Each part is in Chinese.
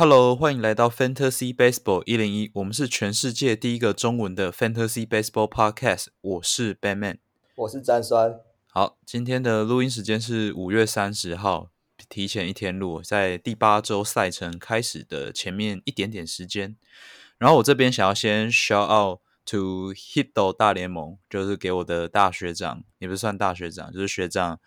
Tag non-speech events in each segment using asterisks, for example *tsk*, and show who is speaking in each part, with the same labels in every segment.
Speaker 1: Hello，欢迎来到 Fantasy Baseball 一零一，我们是全世界第一个中文的 Fantasy Baseball Podcast。我是 Batman，
Speaker 2: 我是詹酸。
Speaker 1: 好，今天的录音时间是五月三十号，提前一天录，在第八周赛程开始的前面一点点时间。然后我这边想要先 shout out to Hito 大联盟，就是给我的大学长，也不算大学长，就是学长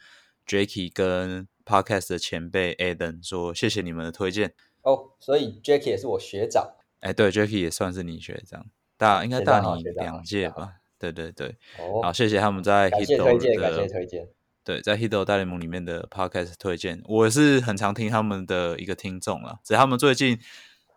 Speaker 1: Jacky 跟 Podcast 的前辈 Adam 说，谢谢你们的推荐。
Speaker 2: 哦，所以 Jacky 也是我学长。
Speaker 1: 哎，对，Jacky 也算是你学长，大应该大你两届吧？对对对。哦，好，谢谢他们在 Hito
Speaker 2: 推荐，感谢推荐。
Speaker 1: 对，在 Hito 大联盟里面的 Podcast 推荐，我是很常听他们的一个听众了。只是他们最近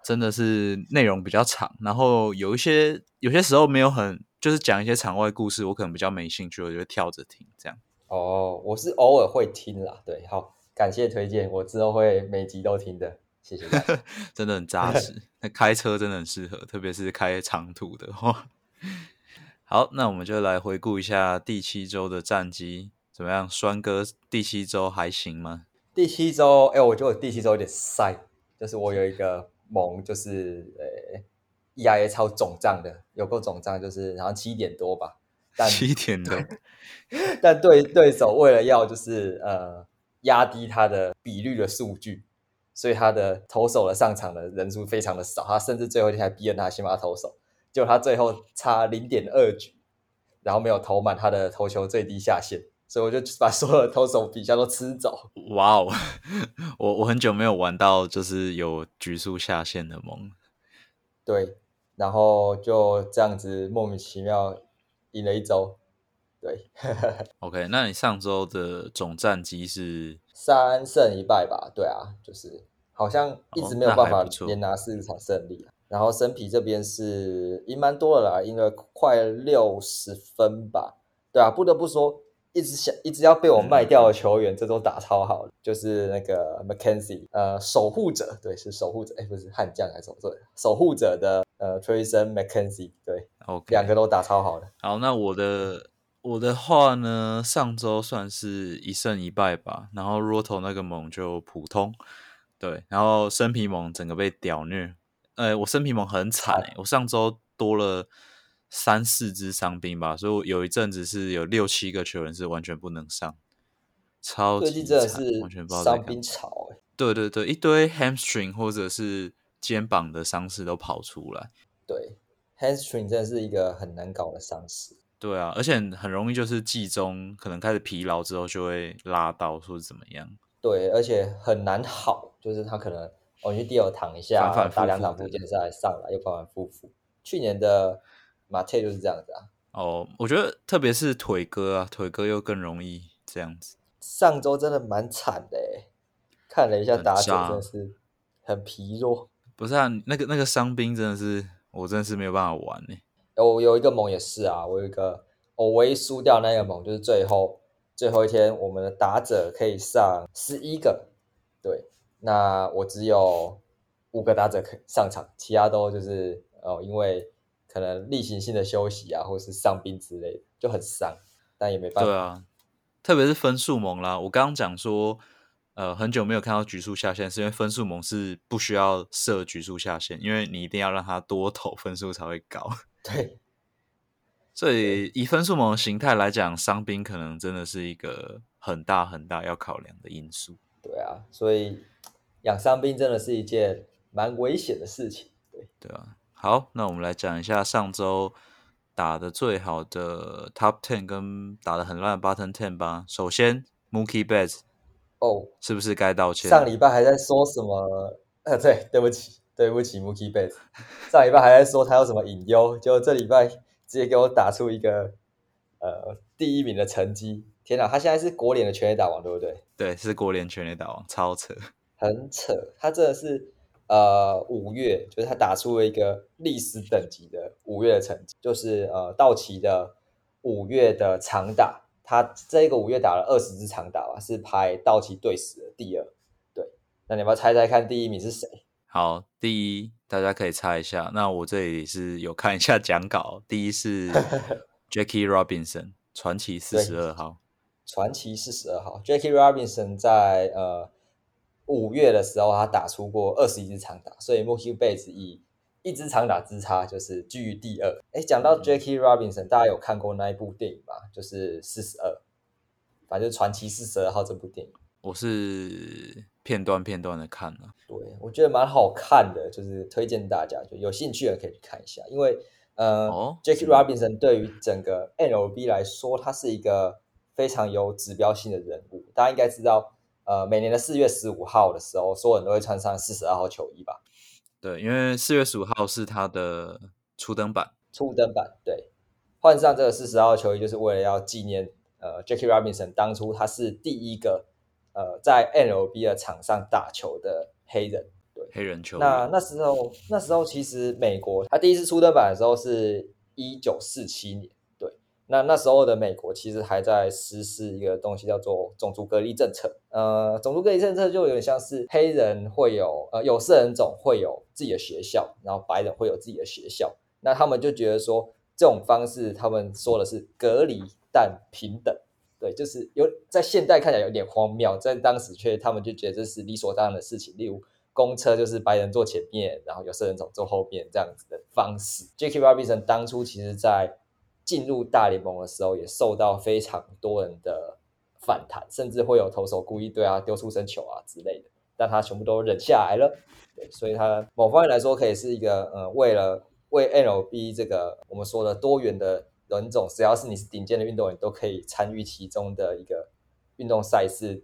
Speaker 1: 真的是内容比较长，然后有一些有些时候没有很，就是讲一些场外故事，我可能比较没兴趣，我就跳着听这样。
Speaker 2: 哦，我是偶尔会听啦。对，好，感谢推荐，我之后会每集都听的。谢谢，*laughs*
Speaker 1: 真的很扎实。那开车真的很适合，特别是开长途的话。*laughs* 好，那我们就来回顾一下第七周的战绩怎么样？栓哥，第七周还行吗？
Speaker 2: 第七周，哎，我觉得我第七周有点塞，就是我有一个盟，就是呃，EIA 超总账的，有够总账，就是好像七点多吧，但
Speaker 1: 七点多，
Speaker 2: 但对对手为了要就是呃压低他的比率的数据。所以他的投手的上场的人数非常的少，他甚至最后一天还逼着他先发投手，结果他最后差零点二局，然后没有投满他的投球最低下限，所以我就把所有的投手比赛都吃走。
Speaker 1: 哇哦，我我很久没有玩到就是有局数下限的梦。
Speaker 2: 对，然后就这样子莫名其妙赢了一周。对，*laughs*
Speaker 1: OK，那你上周的总战绩是？
Speaker 2: 三胜一败吧，对啊，就是好像一直没有办法连拿四场胜利。然后生皮这边是赢蛮多的啦，赢了快六十分吧，对啊，不得不说，一直想一直要被我卖掉的球员，这都打超好，就是那个 McKenzie，呃，守护者，对，是守护者，哎，不是悍将还是什么？对，守护者的呃 t r a s o n McKenzie，对两个都打超好的。
Speaker 1: 好，那我的。我的话呢，上周算是一胜一败吧，然后 Roto 那个猛就普通，对，然后生皮猛整个被屌虐，呃，我生皮猛很惨诶，我上周多了三四只伤兵吧，所以我有一阵子是有六七个球员是完全不能上，超级惨，完全不知道
Speaker 2: 伤兵潮诶，
Speaker 1: 对对对，一堆 hamstring 或者是肩膀的伤势都跑出来，
Speaker 2: 对，hamstring 真的是一个很难搞的伤势。
Speaker 1: 对啊，而且很容易就是季中可能开始疲劳之后就会拉到，说是怎么样？
Speaker 2: 对，而且很难好，就是他可能哦，去第二躺一下，打两场复健赛上来又反反复复。去年的马特就是这样子啊。
Speaker 1: 哦，我觉得特别是腿哥啊，腿哥又更容易这样子。
Speaker 2: 上周真的蛮惨的，看了一下打者，真的是很疲弱。
Speaker 1: 不是啊，那个那个伤兵真的是，我真的是没有办法玩呢。
Speaker 2: 我有一个盟也是啊，我有一个我唯一输掉那个盟就是最后最后一天，我们的打者可以上十一个，对，那我只有五个打者可以上场，其他都就是哦，因为可能例行性的休息啊，或是伤兵之类的，就很伤，但也没办
Speaker 1: 法。对啊，特别是分数盟啦，我刚刚讲说，呃，很久没有看到局数下限，是因为分数盟是不需要设局数下限，因为你一定要让他多投分数才会高。
Speaker 2: 对，*laughs*
Speaker 1: 所以以分数盟的形态来讲，伤兵可能真的是一个很大很大要考量的因素。
Speaker 2: 对啊，所以养伤兵真的是一件蛮危险的事情。对，
Speaker 1: 对啊。好，那我们来讲一下上周打的最好的 Top Ten 跟打的很烂的 Bottom Ten 吧。首先，Mookie Betts，
Speaker 2: 哦，
Speaker 1: 是不是该道歉？
Speaker 2: 上礼拜还在说什么？呃，对，对不起。对不起，Mookie Betts，上礼拜还在说他有什么隐忧，结果这礼拜直接给我打出一个呃第一名的成绩。天哪，他现在是国联的全垒打王，对不对？
Speaker 1: 对，是国联全垒打王，超扯，
Speaker 2: 很扯。他真的是呃五月，就是他打出了一个历史等级的五月的成绩，就是呃道奇的五月的长打，他这个五月打了二十支长打吧，是排道奇队史的第二。对，那你要不要猜猜看第一名是谁？
Speaker 1: 好，第一大家可以猜一下。那我这里是有看一下讲稿，第一是 *laughs* Jackie Robinson，传奇四十二号。
Speaker 2: 传奇四十二号，Jackie Robinson 在呃五月的时候他打出过二十一支长打，所以 Mookie Betts 以一支长打之差就是居于第二。哎，讲到 Jackie Robinson，大家有看过那一部电影吗？就是四十二，反正传奇四十二号这部电影。
Speaker 1: 我是片段片段的看了，
Speaker 2: 对我觉得蛮好看的，就是推荐大家就有兴趣的可以去看一下。因为呃，Jackie Robinson 对于整个 MLB 来说，他是一个非常有指标性的人物。大家应该知道，呃，每年的四月十五号的时候，所有人都会穿上四十二号球衣吧？
Speaker 1: 对，因为四月十五号是他的初登版，
Speaker 2: 初登版对，换上这个四十二号球衣，就是为了要纪念呃 Jackie Robinson 当初他是第一个。呃，在 NLB 的场上打球的黑人，对
Speaker 1: 黑人球。
Speaker 2: 那那时候，那时候其实美国他第一次出登板的时候是一九四七年，对。那那时候的美国其实还在实施一个东西叫做种族隔离政策。呃，种族隔离政策就有点像是黑人会有呃有色人种会有自己的学校，然后白人会有自己的学校。那他们就觉得说这种方式，他们说的是隔离但平等。对，就是有在现代看起来有点荒谬，在当时却他们就觉得这是理所当然的事情。例如公车就是白人坐前面，然后有色人种坐后面这样子的方式。Jackie Robinson 当初其实在进入大联盟的时候，也受到非常多人的反弹，甚至会有投手故意对他丢出生球啊之类的，但他全部都忍下来了。对，所以他某方面来说，可以是一个呃，为了为 L. B. 这个我们说的多元的。人种只要是你是顶尖的运动员，都可以参与其中的一个运动赛事，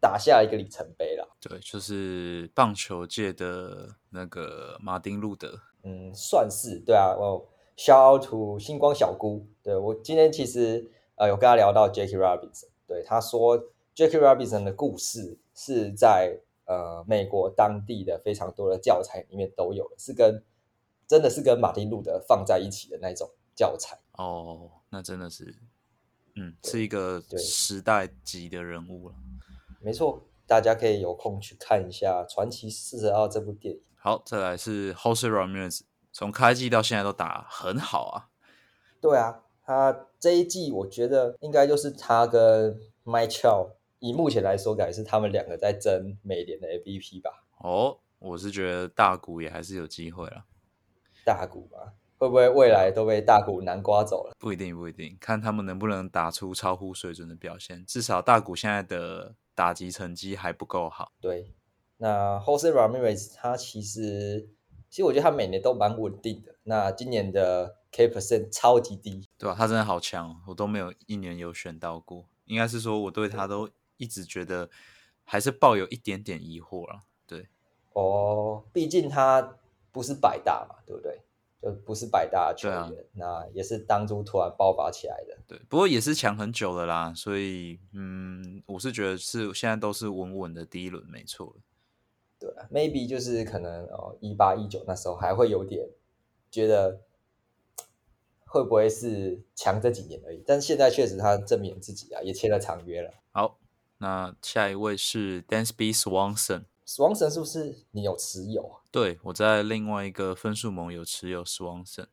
Speaker 2: 打下一个里程碑了。
Speaker 1: 对，就是棒球界的那个马丁路德。
Speaker 2: 嗯，算是对啊。我，shout out to 星光小姑。对我今天其实呃有跟他聊到 Jackie Robinson，对他说 Jackie Robinson 的故事是在呃美国当地的非常多的教材里面都有，是跟真的是跟马丁路德放在一起的那种。教材
Speaker 1: 哦，那真的是，嗯，是一个时代级的人物了。
Speaker 2: 没错，大家可以有空去看一下《传奇四十二》这部电影。
Speaker 1: 好，再来是 Jose Ramirez，从开季到现在都打很好啊。
Speaker 2: 对啊，他这一季我觉得应该就是他跟 m i c h e l 以目前来说，感觉是他们两个在争美联的 MVP 吧。
Speaker 1: 哦，我是觉得大谷也还是有机会了。
Speaker 2: 大谷吧。会不会未来都被大股南刮走了？
Speaker 1: 不一定，不一定，看他们能不能打出超乎水准的表现。至少大股现在的打击成绩还不够好。
Speaker 2: 对，那 Jose Ramirez 他其实，其实我觉得他每年都蛮稳定的。那今年的 K percent 超级低，
Speaker 1: 对吧？他真的好强，我都没有一年有选到过。应该是说我对他都一直觉得还是抱有一点点疑惑了。对，
Speaker 2: 哦，毕竟他不是百大嘛，对不对？就不是百大球员，那也是当初突然爆发起来的。
Speaker 1: 对，不过也是强很久了啦，所以嗯，我是觉得是现在都是稳稳的第一轮，没错。
Speaker 2: 对，maybe 就是可能哦，一八一九那时候还会有点觉得会不会是强这几年而已，但是现在确实他证明自己啊，也签了长约了。
Speaker 1: 好，那下一位是 Dansby Swanson。
Speaker 2: 死亡神是不是你有持有？
Speaker 1: 对，我在另外一个分数盟有持有死亡神。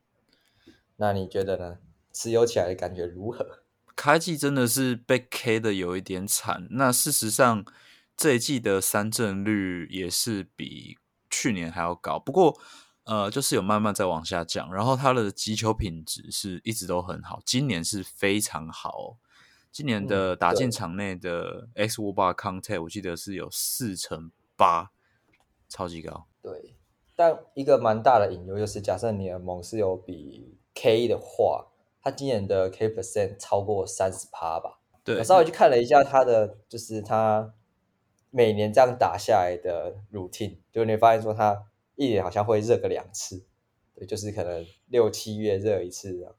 Speaker 2: 那你觉得呢？持有起来的感觉如何？
Speaker 1: 开季真的是被 K 的有一点惨。那事实上这一季的三振率也是比去年还要高，不过呃，就是有慢慢在往下降。然后他的击球品质是一直都很好，今年是非常好。今年的打进场内的 X 五八 contact，我记得是有四成。八，超级高。
Speaker 2: 对，但一个蛮大的隐忧就是，假设你的盟是有比 K 的话，他今年的 K percent 超过三十趴吧？
Speaker 1: 对，
Speaker 2: 我稍微去看了一下他的，就是他每年这样打下来的 routine，就你发现说他一年好像会热个两次，对，就是可能六七月热一次，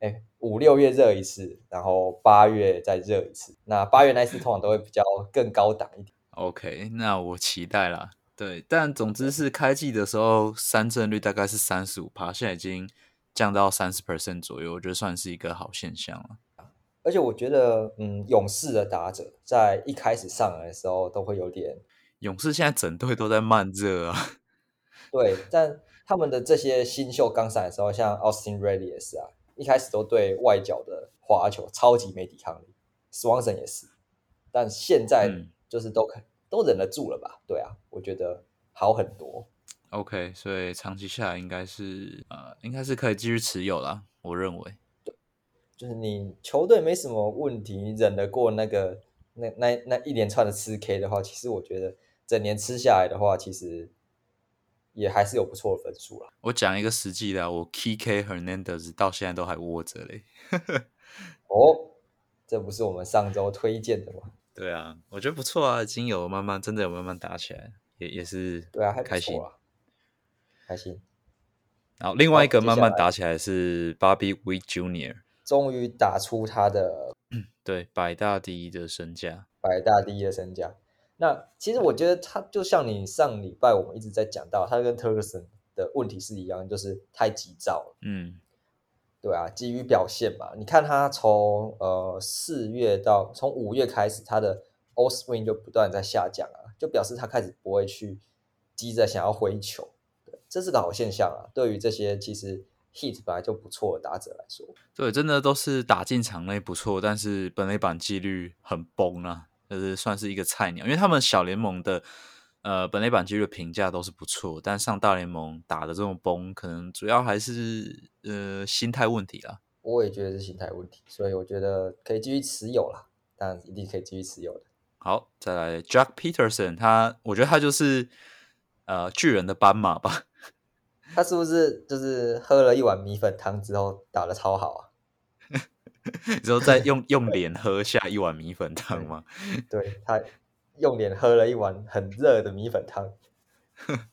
Speaker 2: 哎，五六月热一次，然后八月再热一次。那八月那一次通常都会比较更高档一点。
Speaker 1: OK，那我期待啦。对，但总之是开季的时候三振率大概是三十五趴，现在已经降到三十 percent 左右，我觉得算是一个好现象了。
Speaker 2: 而且我觉得，嗯，勇士的打者在一开始上来的时候都会有点，
Speaker 1: 勇士现在整队都在慢热啊。*laughs*
Speaker 2: 对，但他们的这些新秀刚上来的时候，像 Austin Riley 也是啊，一开始都对外角的滑球超级没抵抗力，Swanson 也是，但现在。就是都可都忍得住了吧？对啊，我觉得好很多。
Speaker 1: OK，所以长期下来应该是呃，应该是可以继续持有啦。我认为，
Speaker 2: 对，就是你球队没什么问题，你忍得过那个那那那一连串的吃 K 的话，其实我觉得整年吃下来的话，其实也还是有不错的分数了。
Speaker 1: 我讲一个实际的，我 KK Hernandez 到现在都还握着嘞。*laughs*
Speaker 2: 哦，这不是我们上周推荐的吗？
Speaker 1: 对啊，我觉得不错啊，已经有慢慢真的有慢慢打起来，也也是
Speaker 2: 对啊，还
Speaker 1: 开心。
Speaker 2: 开心，
Speaker 1: 然后另外一个慢慢打起来是 Bobby Wee Junior，
Speaker 2: 终于打出他的 *clears throat*
Speaker 1: 对百大第一的身价，
Speaker 2: 百大第一的身价。那其实我觉得他就像你上礼拜我们一直在讲到，他跟 t u r k s o n 的问题是一样，就是太急躁了。嗯，对啊，基于表现嘛，你看他从呃四月到从五月开始，他的 O swing 就不断在下降啊，就表示他开始不会去急着想要挥球。这是个好现象啊！对于这些其实 hit 本来就不错的打者来说，
Speaker 1: 对，真的都是打进场内不错，但是本垒板几率很崩啊，就是算是一个菜鸟。因为他们小联盟的呃本垒板几率评价都是不错，但上大联盟打的这种崩，可能主要还是呃心态问题啦。
Speaker 2: 我也觉得是心态问题，所以我觉得可以继续持有啦，当然一定可以继续持有的。
Speaker 1: 好，再来 Jack Peterson，他我觉得他就是呃巨人的斑马吧。*laughs*
Speaker 2: 他是不是就是喝了一碗米粉汤之后打的超好啊？
Speaker 1: 然后再用用脸喝下一碗米粉汤吗？
Speaker 2: 对他用脸喝了一碗很热的米粉汤。*laughs*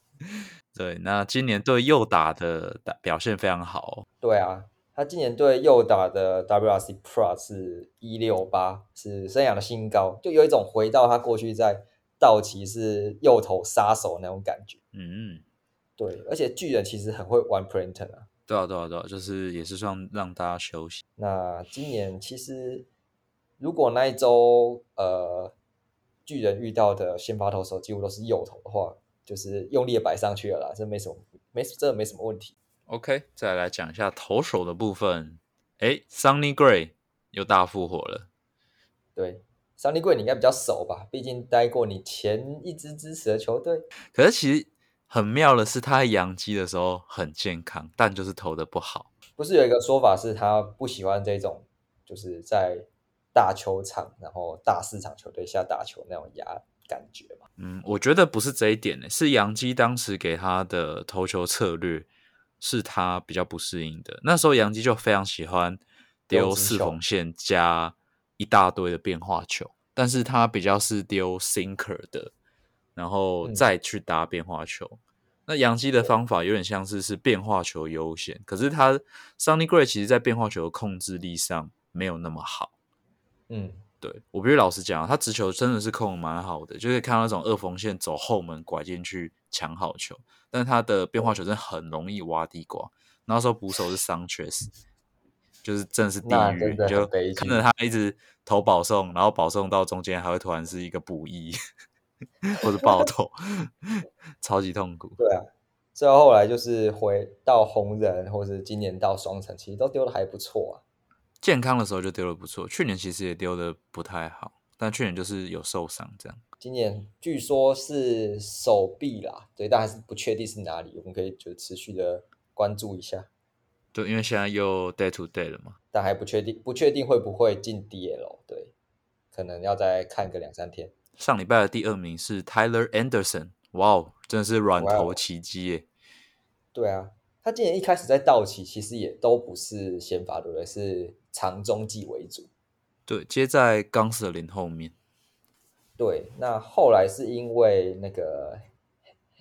Speaker 1: 对，那今年对右打的表现非常好。
Speaker 2: 对啊，他今年对右打的 WRC Plus 是一六八，是生涯的新高，就有一种回到他过去在道奇是右头杀手那种感觉。嗯。对，而且巨人其实很会玩 printer 啊。
Speaker 1: 对啊，对啊，对啊，就是也是算让大家休息。
Speaker 2: 那今年其实如果那一周呃巨人遇到的先发投手几乎都是右投的话，就是用力摆上去了啦，这没什么，没真的没什么问题。
Speaker 1: OK，再来讲一下投手的部分。哎，Sunny Gray 又大复活了。
Speaker 2: 对，Sunny Gray 你应该比较熟吧？毕竟待过你前一支支持的球队。
Speaker 1: 可是其实。很妙的是，他在养鸡的时候很健康，但就是投的不好。
Speaker 2: 不是有一个说法是他不喜欢这种，就是在大球场然后大市场球队下打球那种压感觉吗？
Speaker 1: 嗯，我觉得不是这一点呢，是杨基当时给他的投球策略是他比较不适应的。那时候杨基就非常喜欢丢四缝线加一大堆的变化球，但是他比较是丢 sinker 的。然后再去打变化球，那杨基的方法有点像是是变化球优先，可是他 Sunny Gray 其实在变化球的控制力上没有那么好。嗯，对我必须老实讲，他直球真的是控的蛮好的，就可以看到那种二缝线走后门拐进去抢好球，但是他的变化球真的很容易挖地瓜。那时候捕手是 Sanchez，就是真的是地狱，就看着他一直投保送，然后保送到中间还会突然是一个补一。或者爆头，*laughs* 超级痛苦。
Speaker 2: 对啊，最后后来就是回到红人，或是今年到双城，其实都丢的还不错啊。
Speaker 1: 健康的时候就丢的不错，去年其实也丢的不太好，但去年就是有受伤这样。
Speaker 2: 今年据说是手臂啦，对，但还是不确定是哪里，我们可以就持续的关注一下。
Speaker 1: 对，因为现在又 day to day 了嘛，
Speaker 2: 但还不确定，不确定会不会进 DL，对，可能要再看个两三天。
Speaker 1: 上礼拜的第二名是 Tyler Anderson，哇哦，真的是软头奇迹耶！
Speaker 2: 对啊，他今年一开始在道奇，其实也都不是先发，对不对？是长中继为主。
Speaker 1: 对，接在冈瑟林后面。
Speaker 2: 对，那后来是因为那个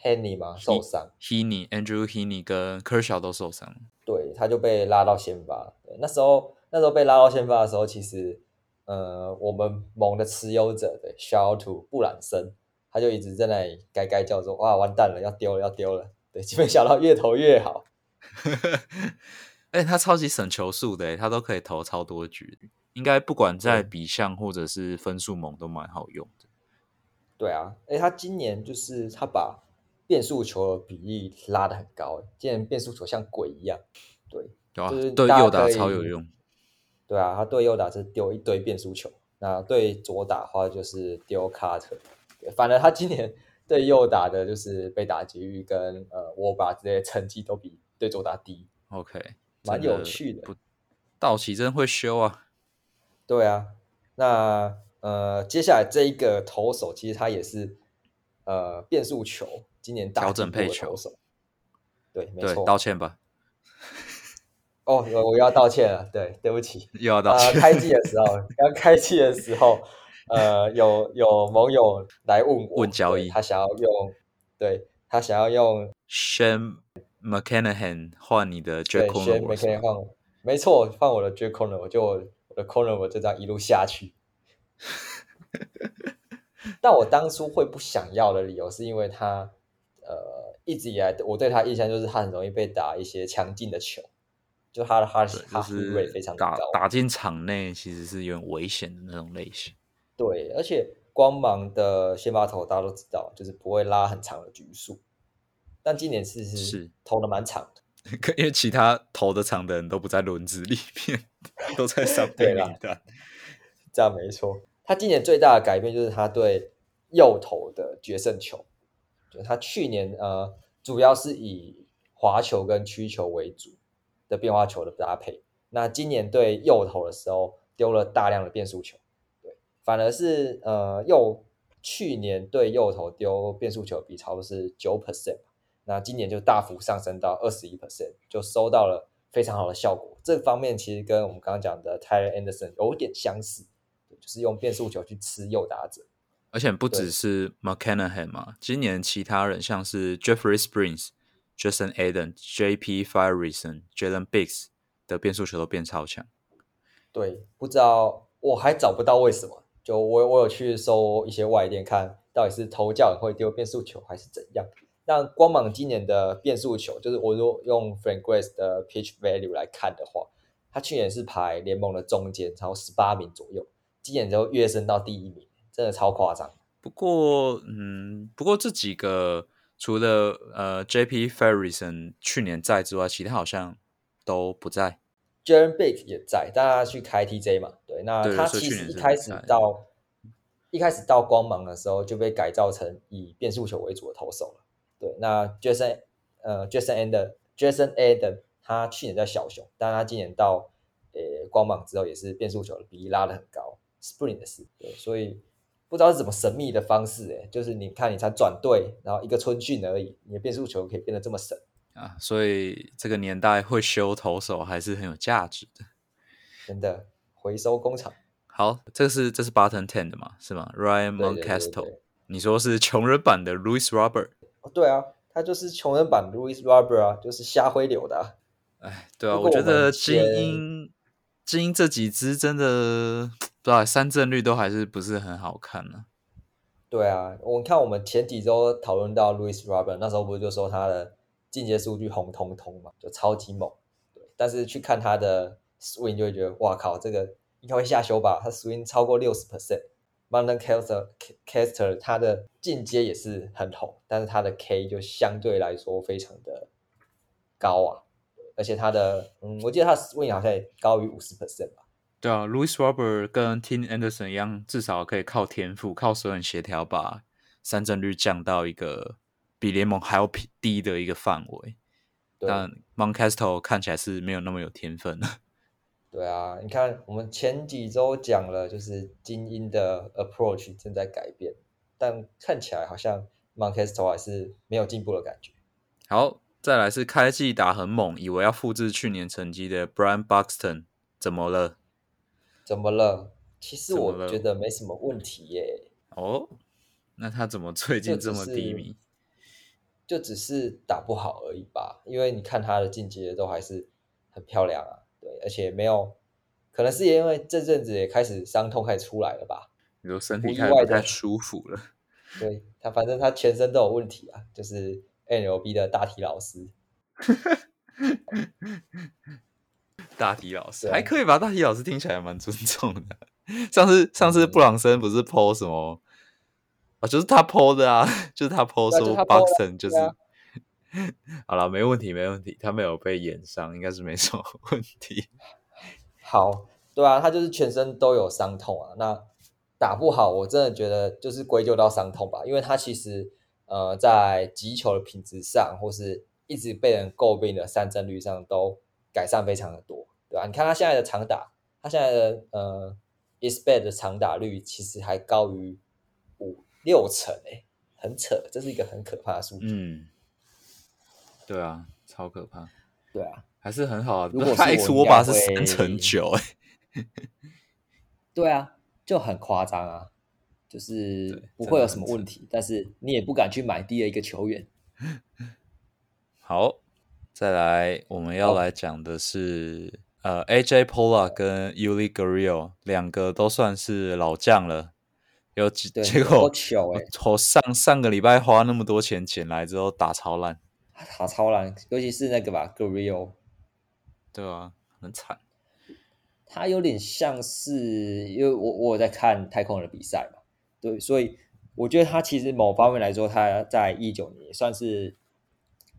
Speaker 2: Henny 嘛受伤
Speaker 1: ，Henny，Andrew Henny 跟 Kershaw 都受伤，
Speaker 2: 对，他就被拉到先发。那时候，那时候被拉到先发的时候，其实。呃，我们盟的持有者的 to 布朗森，他就一直在那里该该叫说，哇，完蛋了，要丢了，要丢了。对，*laughs* 基本想到越投越好。*laughs*
Speaker 1: 哎，他超级省球数的，他都可以投超多局，应该不管在比项或者是分数猛都蛮好用的。
Speaker 2: 对啊，哎，他今年就是他把变速球的比例拉的很高，今年变速球像鬼一样。对，就是
Speaker 1: 对右打超有用。
Speaker 2: 对啊，他对右打是丢一堆变速球，那对左打的话就是丢卡特。反而他今年 *laughs* 对右打的就是被打击率跟呃握把这些成绩都比对左打低。
Speaker 1: OK，
Speaker 2: 蛮有趣的。
Speaker 1: 道奇真会修啊。
Speaker 2: 对啊，那呃接下来这一个投手其实他也是呃变速球今年
Speaker 1: 调整配球
Speaker 2: 手。对，没错，
Speaker 1: 道歉吧。
Speaker 2: 哦，我我要道歉了，对，对不起，
Speaker 1: 又要道歉。
Speaker 2: 开季的时候，刚开季的时候，呃，有有盟友来问我，
Speaker 1: 问交易，
Speaker 2: 他想要用，对他想要用
Speaker 1: Shane McCannahan 换你的 Jack
Speaker 2: Corner，Shane McCannahan 换，没错，换我的 Jack Corner，我就我的 Corner 我就这样一路下去。*laughs* 但我当初会不想要的理由，是因为他，呃，一直以来我对他印象就是他很容易被打一些强劲的球。就他的哈哈斯瑞非常
Speaker 1: 高，打进场内其实是有点危险的那种类型。
Speaker 2: 对，而且光芒的先发投大家都知道，就是不会拉很长的局数。但今年是
Speaker 1: 是
Speaker 2: 投的蛮长的，
Speaker 1: 因为其他投的长的人都不在轮子里面，*laughs* 都在上对名单。*laughs*
Speaker 2: 这样没错。他今年最大的改变就是他对右投的决胜球，就他去年呃主要是以滑球跟曲球为主。的变化球的搭配，那今年对右投的时候丢了大量的变速球，对，反而是呃右去年对右投丢变速球比差不多是九 percent，那今年就大幅上升到二十一 percent，就收到了非常好的效果。这方面其实跟我们刚刚讲的 Tyler Anderson 有点相似，就是用变速球去吃右打者。
Speaker 1: 而且不只是 McCannahan 嘛，今年其他人像是 Jeffrey Springs。Jason Aden、J.P. Fireson、Jalen Biggs 的变速球都变超强。
Speaker 2: 对，不知道我还找不到为什么。就我我有去搜一些外电，看到底是头教会丢变速球还是怎样。那光芒今年的变速球，就是我如果用 Frank Grace 的 Pitch Value 来看的话，他去年是排联盟的中间，然后十八名左右，今年就跃升到第一名，真的超夸张。
Speaker 1: 不过，嗯，不过这几个。除了呃，J.P. Ferrison 去年在之外，其他好像都不在。
Speaker 2: Jaren Big 也在，但他去开 TJ 嘛？对，那他其实一开始到一开始到光芒的时候就被改造成以变速球为主的投手了。对，那 Jason 呃，Jason and Jason Adam 他去年在小熊，但他今年到呃光芒之后也是变速球的比例拉得很高，Spring 的事。对，所以。不知道是怎么神秘的方式，哎，就是你看，你才转队，然后一个春训而已，你的变速球可以变得这么神
Speaker 1: 啊！所以这个年代会修投手还是很有价值的，
Speaker 2: 真的回收工厂。
Speaker 1: 好，这是这是 Button Ten 的嘛？是吗？Ryan Moncastle，你说是穷人版的 Louis Robert？
Speaker 2: 哦，对啊，他就是穷人版 Louis Robert 啊，就是瞎灰流的。
Speaker 1: 哎，对啊，我觉得精英精英这几支真的。对，三振率都还是不是很好看呢。
Speaker 2: 对啊，我看我们前几周讨论到 Louis Robert，那时候不是就说他的进阶数据红彤彤嘛，就超级猛。对，但是去看他的 swing 就会觉得，哇靠，这个应该会下修吧？他 swing 超过六十 percent。M o n t a n Caster Caster 他的进阶也是很红，但是他的 K 就相对来说非常的高啊，而且他的，嗯，我记得他 swing 好像也高于五十 percent 吧。
Speaker 1: 对啊，Louis Robert 跟 Tim Anderson 一样，至少可以靠天赋、靠所有人协调，把三振率降到一个比联盟还要低的一个范围。但 Moncastle 看起来是没有那么有天分的。
Speaker 2: 对啊，你看我们前几周讲了，就是精英的 approach 正在改变，但看起来好像 Moncastle 还是没有进步的感觉。
Speaker 1: 好，再来是开季打很猛，以为要复制去年成绩的 Brian Buxton，怎么了？
Speaker 2: 怎么了？其实我觉得没什么问题耶。
Speaker 1: 哦，那他怎么最近这么低迷？
Speaker 2: 就只是打不好而已吧。因为你看他的进阶都还是很漂亮啊。对，而且没有，可能是因为这阵子也开始伤痛开始出来了吧。
Speaker 1: 你说身体开始不太舒服了。
Speaker 2: 对他，反正他全身都有问题啊，就是 NLB 的大体老师。*laughs*
Speaker 1: 大体老师还可以吧？大体老师听起来蛮尊重的。*laughs* 上次上次布朗森不是 PO 什么啊？就是他 PO 的啊，*laughs* 就是他 PO 说 Boxon 就是 *laughs* 好了，没问题，没问题，他没有被演伤，应该是没什么 *laughs* 问题。
Speaker 2: 好，对啊，他就是全身都有伤痛啊。那打不好，我真的觉得就是归咎到伤痛吧，因为他其实呃在击球的品质上，或是一直被人诟病的三振率上都改善非常的多，对吧？你看他现在的长打，他现在的呃 is bad 的长打率其实还高于五六成诶，很扯，这是一个很可怕的数据。
Speaker 1: 嗯，对啊，超可怕。
Speaker 2: 对啊，
Speaker 1: 还是很好啊。
Speaker 2: 如果 *laughs*
Speaker 1: 他 X 我把是三乘九哎，*laughs*
Speaker 2: 对啊。就很夸张啊，就是不会有什么问题，但是你也不敢去买第二一个球员。*laughs*
Speaker 1: 好，再来我们要来讲的是呃，AJ Pola 跟 Uli Gurriel 两个都算是老将了，有几结果我上上个礼拜花那么多钱捡来之后打超烂，
Speaker 2: 打超烂，尤其是那个吧 Gurriel，
Speaker 1: 对啊，很惨。
Speaker 2: 他有点像是，因为我我在看太空人的比赛嘛，对，所以我觉得他其实某方面来说，他在一九年也算是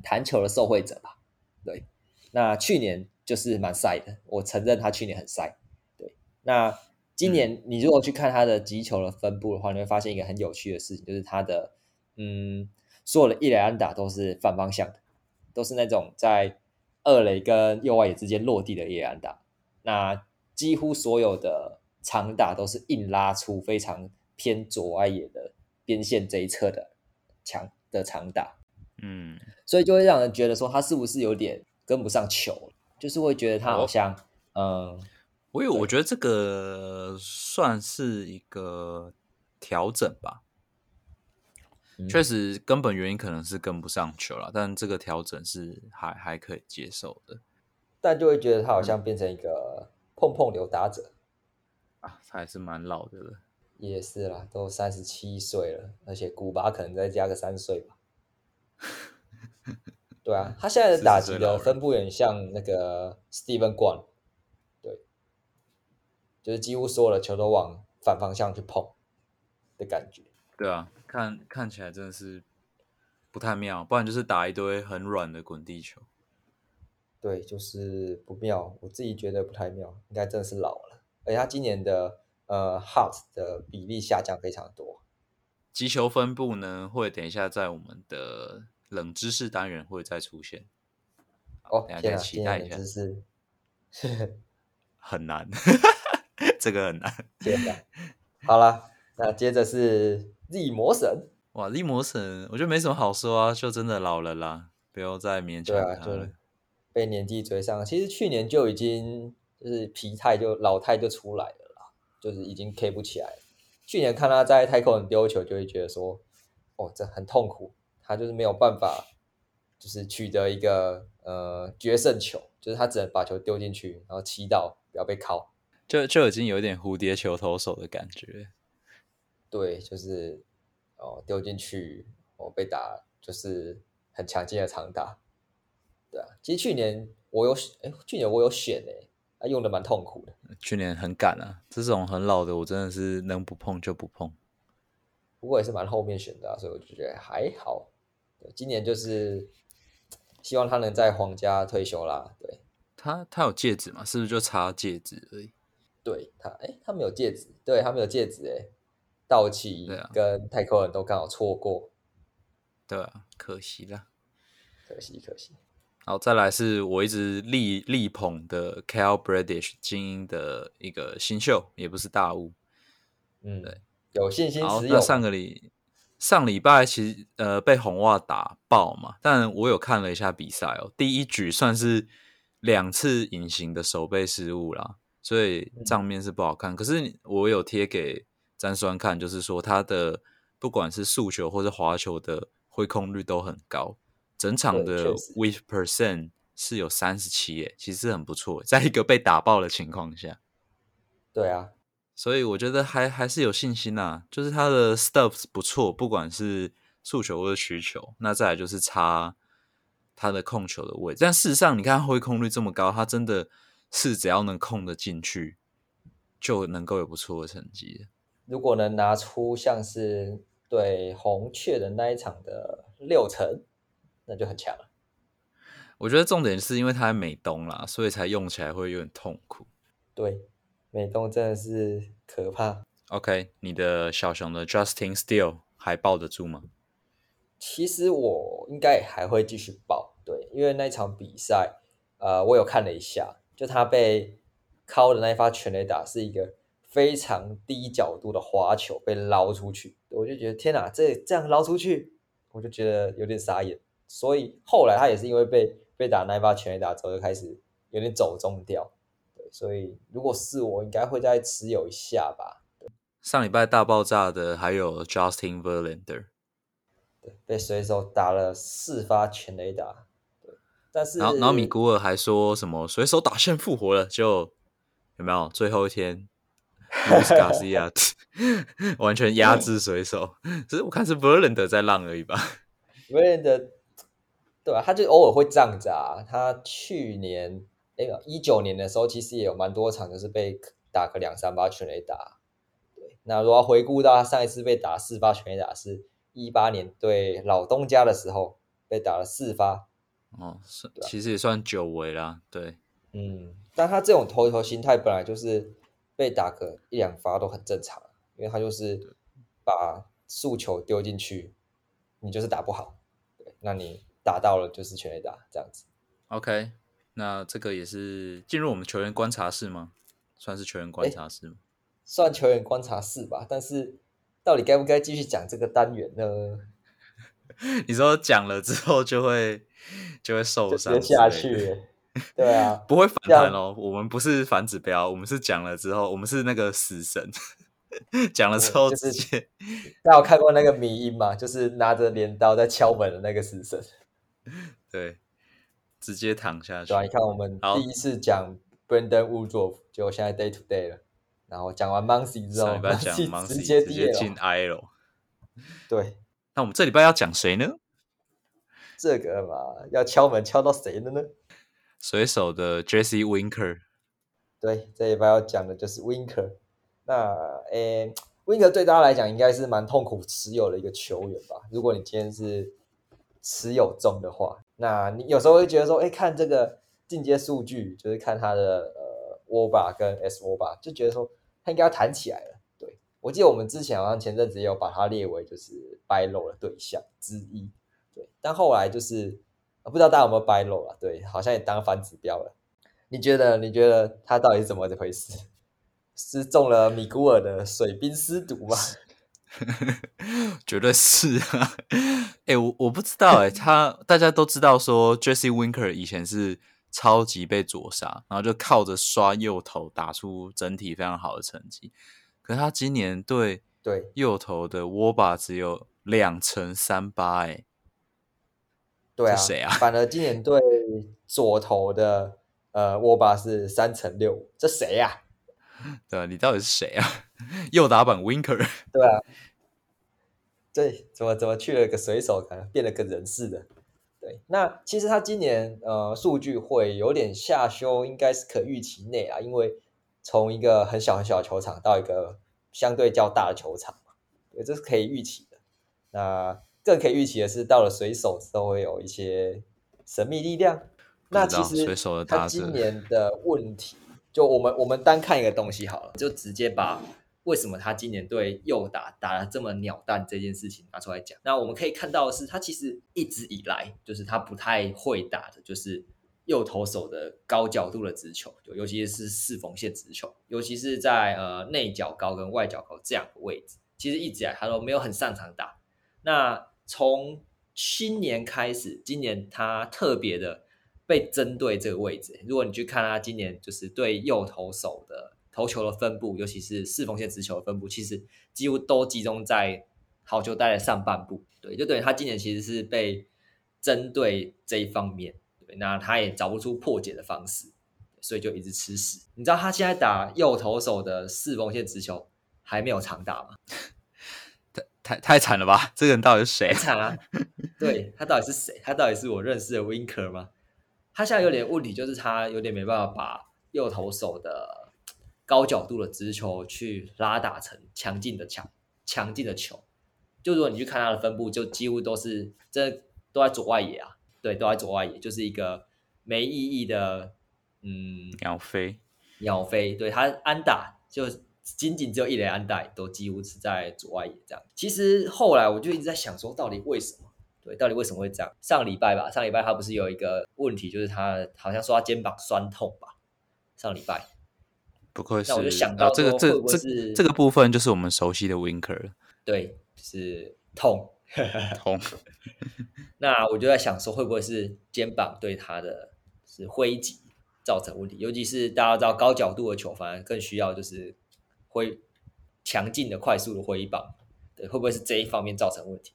Speaker 2: 弹球的受惠者吧，对。那去年就是蛮晒的，我承认他去年很晒，对。那今年你如果去看他的击球的分布的话，你会发现一个很有趣的事情，就是他的嗯，所有的一垒安打都是反方向的，都是那种在二垒跟右外野之间落地的一垒安打，那。几乎所有的长打都是硬拉出非常偏左外野的边线这一侧的强的长打，
Speaker 1: 嗯，
Speaker 2: 所以就会让人觉得说他是不是有点跟不上球，就是会觉得他好像，嗯，
Speaker 1: 我有我觉得这个算是一个调整吧，确实根本原因可能是跟不上球了，但这个调整是还还可以接受的，
Speaker 2: 但就会觉得他好像变成一个。碰碰流打者
Speaker 1: 啊，他还是蛮老的了。
Speaker 2: 也是啦，都三十七岁了，而且古巴可能再加个三岁吧。*laughs* 对啊，他现在的打击的分布有点像那个 Steven Guan，对，就是几乎所有的球都往反方向去碰的感觉。
Speaker 1: 对啊，看看起来真的是不太妙，不然就是打一堆很软的滚地球。
Speaker 2: 对，就是不妙，我自己觉得不太妙，应该真的是老了。而且他今年的呃 hot 的比例下降非常多。
Speaker 1: 击球分布呢，会等一下在我们的冷知识单元会再出现。
Speaker 2: 哦，
Speaker 1: 大家期待一下。
Speaker 2: 知识 *laughs* *laughs*
Speaker 1: 很难，*laughs* 这个很难。
Speaker 2: 天哪！好了，那接着是力魔神。
Speaker 1: 哇，力魔神，我觉得没什么好说啊，就真的老了啦，不要再勉强他了。
Speaker 2: 被年纪追上，其实去年就已经就是疲态就老态就出来了啦，就是已经 K 不起来。去年看他在太空人丢球，就会觉得说，哦，这很痛苦，他就是没有办法，就是取得一个呃决胜球，就是他只能把球丢进去，然后祈祷不要被敲，
Speaker 1: 就就已经有点蝴蝶球投手的感觉。
Speaker 2: 对，就是哦丢进去，哦被打，就是很强劲的长打。对啊，其实去年我有哎，去年我有选哎，啊用的蛮痛苦的。
Speaker 1: 去年很赶啊，这种很老的我真的是能不碰就不碰。
Speaker 2: 不过也是蛮后面选的，所以我就觉得还好。对，今年就是希望他能在皇家退休啦。对，
Speaker 1: 他他有戒指嘛？是不是就差戒指而已？
Speaker 2: 对他，哎，他没有戒指，对他没有戒指，哎，道奇跟太空人都刚好错过。
Speaker 1: 对啊，可惜了，
Speaker 2: 可惜可惜。
Speaker 1: 好，再来是我一直力力捧的 Cal British 精英的一个新秀，也不是大物。
Speaker 2: 嗯，对，有信心。
Speaker 1: 好，那上个礼上礼拜其实呃被红袜打爆嘛，但我有看了一下比赛哦，第一局算是两次隐形的手背失误啦，所以账面是不好看。可是我有贴给詹酸看，就是说他的不管是速球或者滑球的挥空率都很高。整场的 with percent 是有三十七耶，其实很不错，在一个被打爆的情况下。
Speaker 2: 对啊，
Speaker 1: 所以我觉得还还是有信心呐，就是他的 stuff 不错，不管是速球或者曲球。那再来就是差他的控球的位置，但事实上你看挥空率这么高，他真的是只要能控得进去，就能够有不错的成绩。
Speaker 2: 如果能拿出像是对红雀的那一场的六成。那就很强了。
Speaker 1: 我觉得重点是因为他在美东啦，所以才用起来会有点痛苦。
Speaker 2: 对，美东真的是可怕。
Speaker 1: OK，你的小熊的 Justin Steele 还抱得住吗？
Speaker 2: 其实我应该还会继续抱，对，因为那场比赛，呃，我有看了一下，就他被敲的那一发全垒打是一个非常低角度的滑球被捞出去，我就觉得天哪，这这样捞出去，我就觉得有点傻眼。所以后来他也是因为被被打那一发全垒打之后，就开始有点走中掉。对，所以如果是我，应该会再持有一下吧。
Speaker 1: 上礼拜大爆炸的还有 Justin Verlander，
Speaker 2: 对，被水手打了四发全垒打。对，但是
Speaker 1: 然后然后米古尔还说什么水手打线复活了，就有没有最后一天，Luis Garcia *laughs* 完全压制水手，只是我看是 Verlander 在浪而已吧。
Speaker 2: Verlander 对啊，他就偶尔会这样子啊。他去年哎一九年的时候，其实也有蛮多场，就是被打个两三发全垒打。那如果回顾到他上一次被打四发全垒打，是一八年对老东家的时候被打了四发，
Speaker 1: 哦，是其实也算久违啦，对，
Speaker 2: 嗯，但他这种投球心态本来就是被打个一两发都很正常，因为他就是把速球丢进去，你就是打不好，对，那你打到了就是全垒打这样子。
Speaker 1: OK，那这个也是进入我们球员观察室吗？算是球员观察室吗？
Speaker 2: 算球员观察室吧，但是到底该不该继续讲这个单元呢？*laughs*
Speaker 1: 你说讲了之后就会就会受伤
Speaker 2: 下去？对啊，
Speaker 1: 不会反弹哦。我们不是反指标，我们是讲了之后，我们是那个死神，讲了之后直接。
Speaker 2: 大家有看过那个迷音嘛？就是拿着镰刀在敲门的那个死神。*laughs*
Speaker 1: 对，直接躺下去。
Speaker 2: 对啊，你看我们第一次讲 Brandon Woodruff，就现在 Day to Day 了。然后讲完 Moncy 之后，直接
Speaker 1: 直接进 I 了。
Speaker 2: 对，
Speaker 1: 那我们这礼拜要讲谁呢？
Speaker 2: 这个嘛，要敲门敲到谁的呢？
Speaker 1: 水手的 Jesse Winker。
Speaker 2: 对，这一拜要讲的就是 Winker。那诶，Winker 对大家来讲应该是蛮痛苦持有的一个球员吧？如果你今天是持有中的话，那你有时候会觉得说，哎，看这个进阶数据，就是看他的呃 w b a 跟 S w b a 就觉得说。他应该要弹起来了。对我记得我们之前好像前阵子有把它列为就是掰漏的对象之一。对，但后来就是不知道大家有没有掰漏啊。对，好像也当反指标了。你觉得？你觉得他到底是怎么回事？是中了米古尔的水兵尸毒吗？*laughs*
Speaker 1: 绝对是啊！哎，我我不知道哎，他大家都知道说 Jesse Winker 以前是。超级被左杀，然后就靠着刷右投打出整体非常好的成绩。可是他今年对
Speaker 2: 对
Speaker 1: 右投的握把只有两成三八，哎，
Speaker 2: 对啊，
Speaker 1: 谁啊？*laughs*
Speaker 2: 反而今年对左投的呃握把是三乘六，这谁呀？*laughs*
Speaker 1: 对啊，你到底是谁啊？*laughs* 右打板 Winker？
Speaker 2: 对啊，对，怎么怎么去了个水手，可能变了个人似的。对，那其实他今年呃数据会有点下修，应该是可预期内啊，因为从一个很小很小的球场到一个相对较大的球场嘛，对，这是可以预期的。那更可以预期的是，到了水手都会有一些神秘力量。那其实他今年的问题，就我们我们单看一个东西好了，就直接把。为什么他今年对右打打了这么鸟蛋这件事情拿出来讲？那我们可以看到的是，他其实一直以来就是他不太会打的，就是右投手的高角度的直球，就尤其是四缝线直球，尤其是在呃内角高跟外角高这两个位置，其实一直以来他都没有很擅长打。那从新年开始，今年他特别的被针对这个位置。如果你去看他今年就是对右投手的。投球的分布，尤其是四缝线直球的分布，其实几乎都集中在好球带的上半部。对，就等于他今年其实是被针对这一方面，对，那他也找不出破解的方式，所以就一直吃屎。你知道他现在打右投手的四缝线直球还没有长打吗？
Speaker 1: 太太太惨了吧！这个人到底是谁？
Speaker 2: 惨啊！*laughs* 对他到底是谁？他到底是我认识的 Winker 吗？他现在有点问题，就是他有点没办法把右投手的。高角度的直球去拉打成强劲的强强劲的球，就如果你去看他的分布，就几乎都是这都在左外野啊，对，都在左外野，就是一个没意义的，嗯，
Speaker 1: 鸟飞
Speaker 2: 鸟飞，对他安打就仅仅只有一垒安带，都几乎是在左外野这样。其实后来我就一直在想说，到底为什么？对，到底为什么会这样？上礼拜吧，上礼拜他不是有一个问题，就是他好像说他肩膀酸痛吧？上礼拜，
Speaker 1: 不愧是，
Speaker 2: 我就想到
Speaker 1: 这个这这这个部分就是我们熟悉的 Winker，
Speaker 2: 对，是痛
Speaker 1: 痛。*laughs*
Speaker 2: 那我就在想说，会不会是肩膀对他的是挥击造成问题？尤其是大家知道高角度的球，反而更需要就是挥强劲的、快速的挥棒，对，会不会是这一方面造成问题？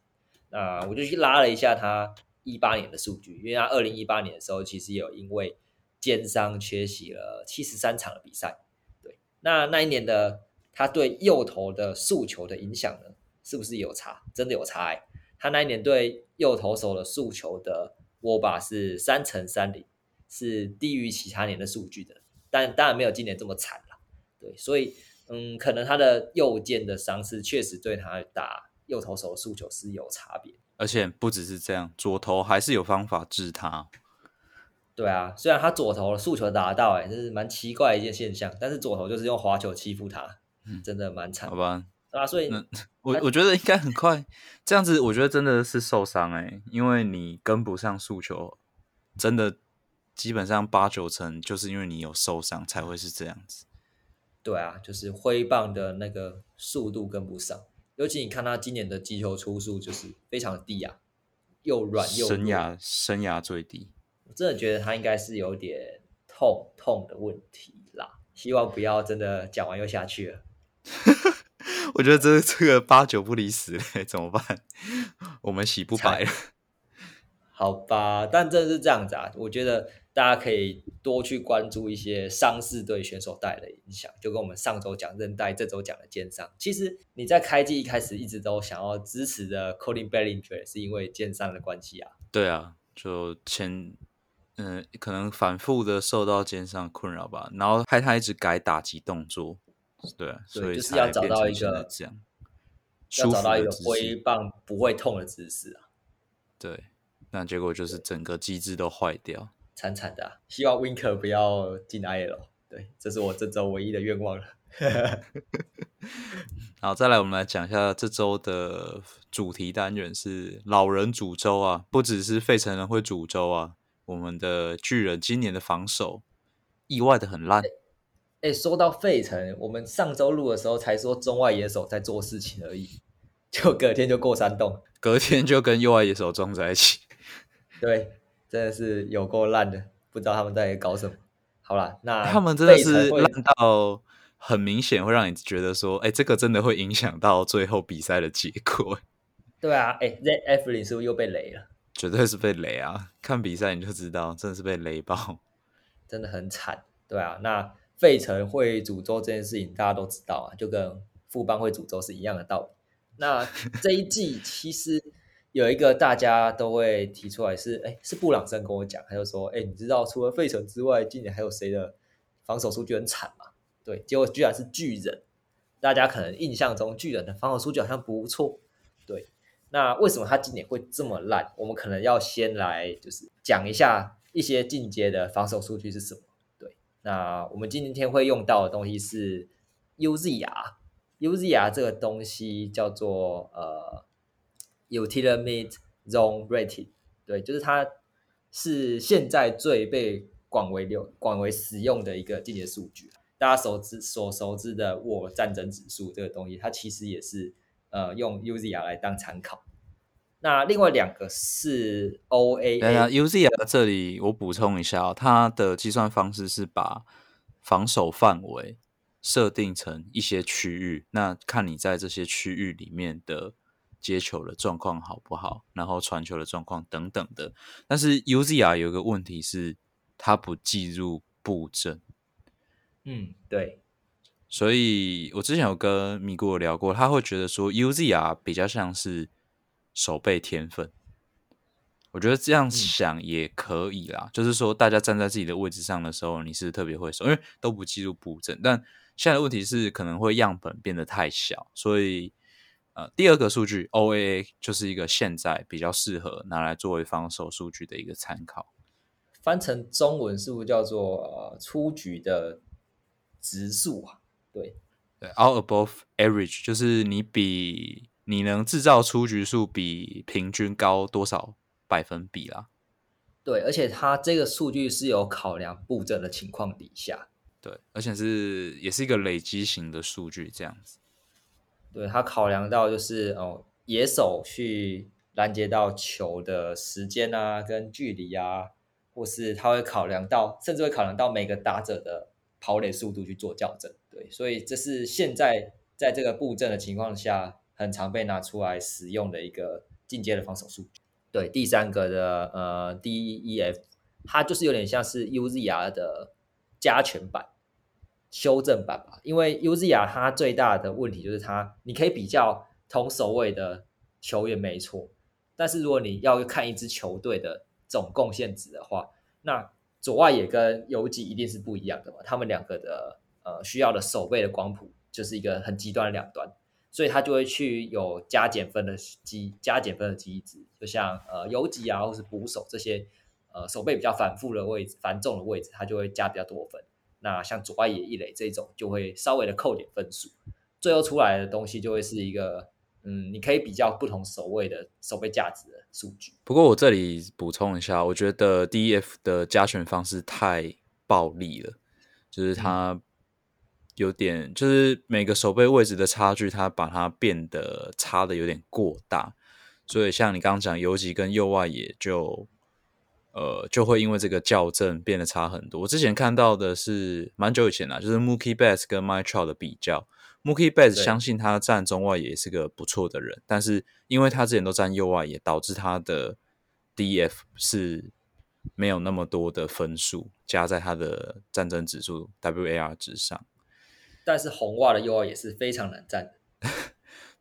Speaker 2: 那我就去拉了一下他一八年的数据，因为他二零一八年的时候其实有因为肩伤缺席了七十三场的比赛。对，那那一年的他对右投的速球的影响呢，是不是有差？真的有差哎！他那一年对右投手的速球的握把是三乘三零，是低于其他年的数据的，但当然没有今年这么惨了。对，所以嗯，可能他的右肩的伤势确实对他打。右投手的诉求是有差别，
Speaker 1: 而且不只是这样，左投还是有方法治他。
Speaker 2: 对啊，虽然他左投的诉求达到，哎，这是蛮奇怪的一件现象，但是左投就是用滑球欺负他，真的蛮惨。
Speaker 1: 好吧，
Speaker 2: 啊，所以
Speaker 1: 我我觉得应该很快这样子，我觉得真的是受伤哎，因为你跟不上诉求，真的基本上八九成就是因为你有受伤才会是这样子。
Speaker 2: 对啊，就是挥棒的那个速度跟不上。尤其你看他今年的击球出数就是非常低啊，又软又
Speaker 1: 生涯生涯最低。
Speaker 2: 我真的觉得他应该是有点痛痛的问题啦，希望不要真的讲完又下去了。*laughs*
Speaker 1: 我觉得这 *laughs* 这个八九不离十嘞，怎么办？我们洗不白了。
Speaker 2: 好吧，但真的是这样子啊，我觉得。大家可以多去关注一些伤势对选手带来的影响，就跟我们上周讲韧带，这周讲的肩伤。其实你在开机一开始一直都想要支持的 Colin Bellinger，是因为肩伤的关系啊。
Speaker 1: 对啊，就前嗯，可能反复的受到肩伤困扰吧，然后害他一直改打击动作。对，所以
Speaker 2: 就是要找到一个
Speaker 1: 这样，
Speaker 2: 要找到一个挥棒不会痛的姿势啊。
Speaker 1: 对，那结果就是整个机制都坏掉。
Speaker 2: 惨惨的，希望 Winker 不要进 IL。对，这是我这周唯一的愿望了。*laughs*
Speaker 1: 好，再来我们来讲一下这周的主题单元是老人煮粥啊，不只是费城人会煮粥啊，我们的巨人今年的防守意外的很烂。
Speaker 2: 哎，说到费城，我们上周录的时候才说中外野手在做事情而已，就隔天就过山洞，
Speaker 1: 隔天就跟右外野手撞在一起。
Speaker 2: 对。真的是有够烂的，不知道他们在搞什么。好了，那
Speaker 1: 他们真的是烂到很明显，会让你觉得说，哎，这个真的会影响到最后比赛的结果。*laughs*
Speaker 2: 对啊，哎，Z F 零是不是又被雷了？
Speaker 1: 绝对是被雷啊！看比赛你就知道，真的是被雷爆，*laughs*
Speaker 2: 真的很惨。对啊，那费城会诅咒这件事情，大家都知道啊，就跟富邦会诅咒是一样的道理。那这一季其实。有一个大家都会提出来是，哎，是布朗森跟我讲，他就说，哎，你知道除了费城之外，今年还有谁的防守数据很惨吗？对，结果居然是巨人。大家可能印象中巨人的防守数据好像不错，对。那为什么他今年会这么烂？我们可能要先来就是讲一下一些进阶的防守数据是什么。对，那我们今天会用到的东西是 UZR，UZR 这个东西叫做呃。Utility Zone Rating，对，就是它是现在最被广为流、广为使用的一个进阶数据。大家熟知所熟知的沃战争指数这个东西，它其实也是呃用 UZR 来当参考。那另外两个是 OA，
Speaker 1: 对啊，UZR 这里我补充一下，它的计算方式是把防守范围设定成一些区域，那看你在这些区域里面的。接球的状况好不好？然后传球的状况等等的。但是 UZR 有一个问题是，他不计入布阵。
Speaker 2: 嗯，对。
Speaker 1: 所以我之前有跟米古聊过，他会觉得说 UZR 比较像是守备天分。我觉得这样想也可以啦，就是说大家站在自己的位置上的时候，你是特别会守，因为都不计入布阵。但现在的问题是，可能会样本变得太小，所以。呃，第二个数据 OAA 就是一个现在比较适合拿来作为防守数据的一个参考。
Speaker 2: 翻成中文是不是叫做呃出局的值数啊？对，
Speaker 1: 对，all above average 就是你比你能制造出局数比平均高多少百分比啦？
Speaker 2: 对，而且它这个数据是有考量布阵的情况底下，
Speaker 1: 对，而且是也是一个累积型的数据这样子。
Speaker 2: 对，他考量到就是哦，野手去拦截到球的时间啊，跟距离啊，或是他会考量到，甚至会考量到每个打者的跑垒速度去做校正。对，所以这是现在在这个布阵的情况下，很常被拿出来使用的一个进阶的防守数据。对，第三个的呃 D E F，它就是有点像是 U Z R 的加权版、修正版吧。因为 U Z R 它最大的问题就是它，你可以比较同守卫的球员没错，但是如果你要看一支球队的总贡献值的话，那左外野跟游击一定是不一样的嘛，他们两个的。呃，需要的守备的光谱就是一个很极端的两端，所以他就会去有加减分的机加减分的机制，就像呃游击啊，或是捕手这些呃守备比较反复的位置、繁重的位置，他就会加比较多分。那像左外野一垒这种，就会稍微的扣点分数，最后出来的东西就会是一个嗯，你可以比较不同守卫的守备价值的数据。
Speaker 1: 不过我这里补充一下，我觉得 D E F 的加权方式太暴力了，就是它。有点就是每个守备位置的差距，它把它变得差的有点过大，所以像你刚刚讲游击跟右外野就呃就会因为这个校正变得差很多。我之前看到的是蛮久以前啦，就是 Mookie Betts 跟 My Trout 的比较，Mookie Betts 相信他站中外也是个不错的人，但是因为他之前都站右外也，导致他的 DF 是没有那么多的分数加在他的战争指数 WAR 之上。
Speaker 2: 但是红袜的右外也是非常难站的，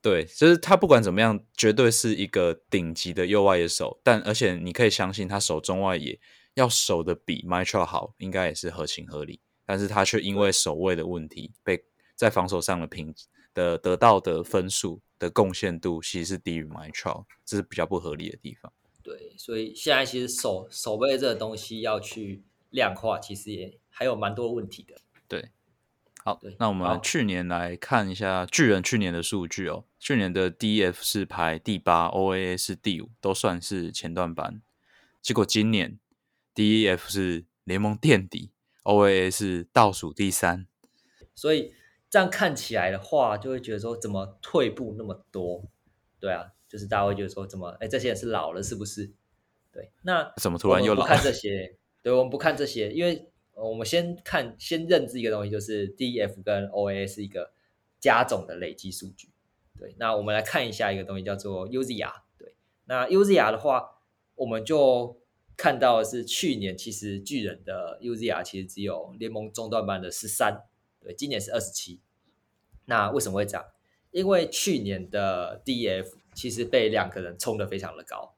Speaker 1: 对，就是他不管怎么样，绝对是一个顶级的右外野手。但而且你可以相信，他守中外野要守的比 Mitchell 好，应该也是合情合理。但是他却因为守卫的问题，被在防守上的评的得到的分数的贡献度，其实是低于 Mitchell，这是比较不合理的地方。
Speaker 2: 对，所以现在其实守守卫这个东西要去量化，其实也还有蛮多问题的。
Speaker 1: 对。好，那我们去年来看一下巨人去年的数据哦。去年的 DF 是排第八，OAA 是第五，都算是前段班。结果今年 DF 是联盟垫底，OAA 是倒数第三。
Speaker 2: 所以这样看起来的话，就会觉得说怎么退步那么多？对啊，就是大家会觉得说怎么哎，这些人是老了是不是？对，那
Speaker 1: 怎么突然又老？
Speaker 2: 看这 *laughs* 些，对我们不看这些，因为。我们先看，先认知一个东西，就是 D F 跟 O A 是一个加总的累积数据。对，那我们来看一下一个东西，叫做 U Z R。对，那 U Z R 的话，我们就看到是去年其实巨人的 U Z R 其实只有联盟中段班的十三，对，今年是二十七。那为什么会这样？因为去年的 D F 其实被两个人冲的非常的高，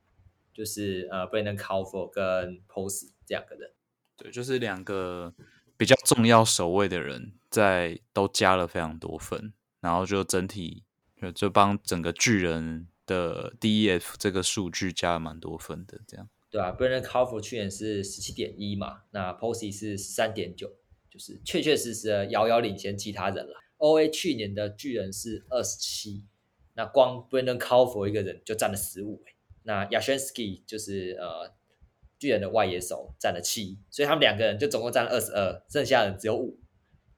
Speaker 2: 就是呃 Brandon c a l f o r 跟 Pose 这两个人。
Speaker 1: 对，就是两个比较重要守卫的人，在都加了非常多分，然后就整体就就帮整个巨人的 DEF 这个数据加了蛮多分的，这样。
Speaker 2: 对啊，Brandon c a r f o r 去年是十七点一嘛，那 Posey 是三点九，就是确确实实的遥遥领先其他人了。OA 去年的巨人是二十七，那光 Brandon c a r f o r 一个人就占了十五，那 Yashinsky 就是呃。巨人的外野手占了七，所以他们两个人就总共占了二十二，剩下的只有五。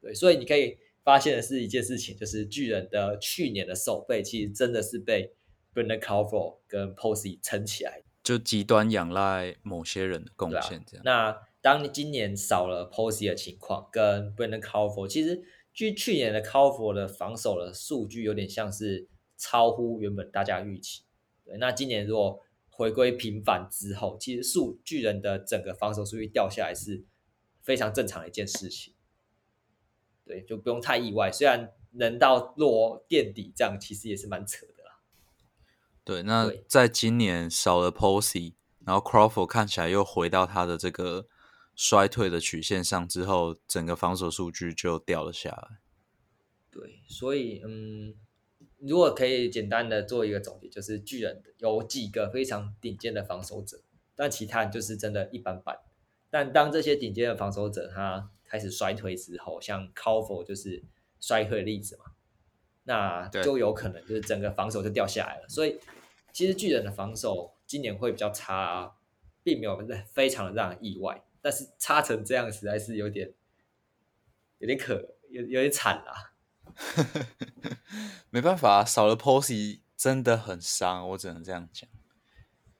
Speaker 2: 对，所以你可以发现的是一件事情，就是巨人的去年的守备其实真的是被 Brendan c a r f o r 跟 Posey 撑起来，
Speaker 1: 就极端仰赖某些人的贡献。这样，
Speaker 2: 那当你今年少了 Posey 的情况，跟 Brendan c a r f o r 其实据去年的 c a r f o r 的防守的数据有点像是超乎原本大家预期。对，那今年如果回归平凡之后，其实数巨人的整个防守数据掉下来是非常正常的一件事情，对，就不用太意外。虽然能到落垫底这样，其实也是蛮扯的啦。
Speaker 1: 对，那在今年少了 Posey，然后 Crawford 看起来又回到他的这个衰退的曲线上之后，整个防守数据就掉了下来。
Speaker 2: 对，所以嗯。如果可以简单的做一个总结，就是巨人有几个非常顶尖的防守者，但其他人就是真的一般般。但当这些顶尖的防守者他开始衰退之后，像 c a l f o 就是衰退的例子嘛，那就有可能就是整个防守就掉下来了。所以其实巨人的防守今年会比较差，并没有非常的让人意外，但是差成这样实在是有点有点可有有点惨啦。*laughs*
Speaker 1: 没办法，少了 Posey 真的很伤，我只能这样讲。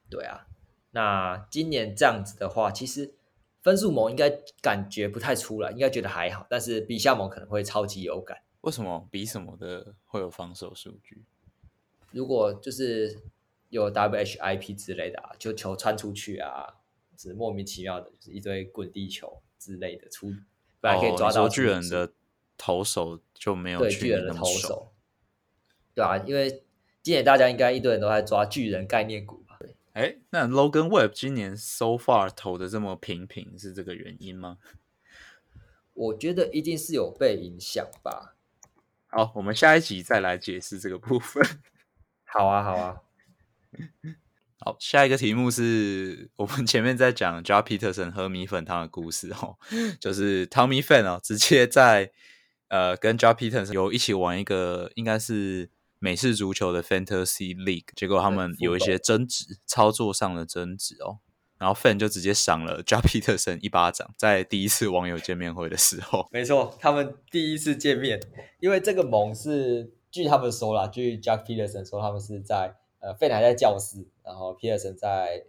Speaker 2: 对啊，那今年这样子的话，其实分数盟应该感觉不太出来，应该觉得还好，但是比下盟可能会超级有感。
Speaker 1: 为什么比什么的会有防守数据？
Speaker 2: 如果就是有 WHIP 之类的啊，就球穿出去啊，是莫名其妙的，就是一堆滚地球之类的出，本来可以抓到
Speaker 1: 巨人的。投手就没有
Speaker 2: 巨人的投手，对啊，因为今年大家应该一堆人都在抓巨人概念股吧？
Speaker 1: 哎，那 Logan Webb 今年 so far 投的这么平平，是这个原因吗？
Speaker 2: 我觉得一定是有被影响吧。
Speaker 1: 好，我们下一集再来解释这个部分。*laughs*
Speaker 2: 好啊，好啊。*laughs*
Speaker 1: 好，下一个题目是我们前面在讲 j o h Peterson 喝米粉汤的故事哦，就是 Tommy Fan 哦，直接在。呃，跟 Peterson 有一起玩一个应该是美式足球的 Fantasy League，结果他们有一些争执，操作上的争执哦，然后 Fan 就直接赏了 Joe Peterson 一巴掌，在第一次网友见面会的时候，*laughs*
Speaker 2: 没错，他们第一次见面，因为这个盟是据他们说啦，据 Joe Peterson 说，他们是在呃 Fan 还在教室，然后 Peterson 在。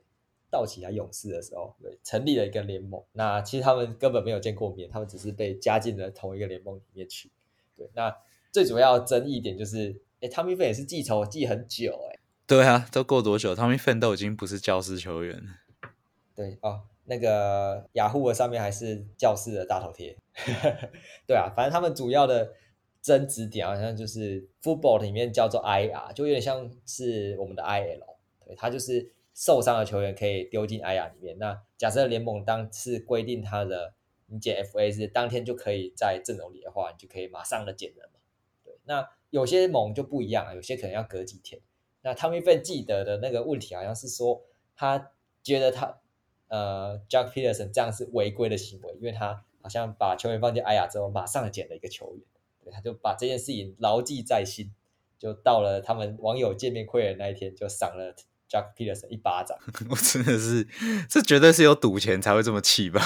Speaker 2: 道奇来勇士的时候，对，成立了一个联盟。那其实他们根本没有见过面，他们只是被加进了同一个联盟里面去。对，那最主要争议点就是，哎，Tommy Fan 也是记仇记很久，哎，
Speaker 1: 对啊，都过多久？Tommy Fan 都已经不是教师球员了。
Speaker 2: 对哦，那个雅虎的上面还是教室的大头贴。*laughs* 对啊，反正他们主要的争执点好像就是 football 里面叫做 IR，就有点像是我们的 IL，对，他就是。受伤的球员可以丢进 I R 里面。那假设联盟当次规定他的你减 F A 是当天就可以在阵容里的话，你就可以马上的减人嘛。对，那有些盟就不一样啊，有些可能要隔几天。那他们一份记得的那个问题好像是说，他觉得他呃 Jack Peterson 这样是违规的行为，因为他好像把球员放进 I R 之后马上减了一个球员，对，他就把这件事情牢记在心，就到了他们网友见面会的那一天就赏了。Jack Peterson 一巴掌，*laughs*
Speaker 1: 我真的是，这绝对是有赌钱才会这么气吧？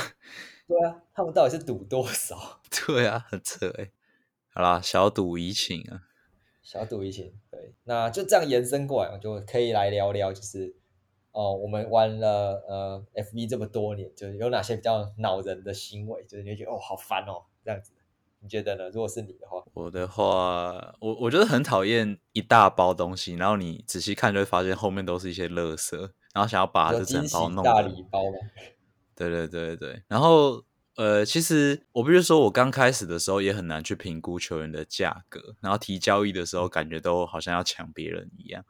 Speaker 2: 对啊，他们到底是赌多少？*laughs*
Speaker 1: 对啊，很扯哎。好啦，小赌怡情啊，
Speaker 2: 小赌怡情。对，那就这样延伸过来，我就可以来聊聊，就是哦，我们玩了呃 FB 这么多年，就是有哪些比较恼人的行为，就是你觉得哦好烦哦这样子。你觉得呢？如果是你的话，
Speaker 1: 我的话，我我觉得很讨厌一大包东西，然后你仔细看就会发现后面都是一些垃圾，然后想要把这整包弄
Speaker 2: 大礼包吗？*laughs*
Speaker 1: 对对对对，然后呃，其实我必须说，我刚开始的时候也很难去评估球员的价格，然后提交易的时候感觉都好像要抢别人一样，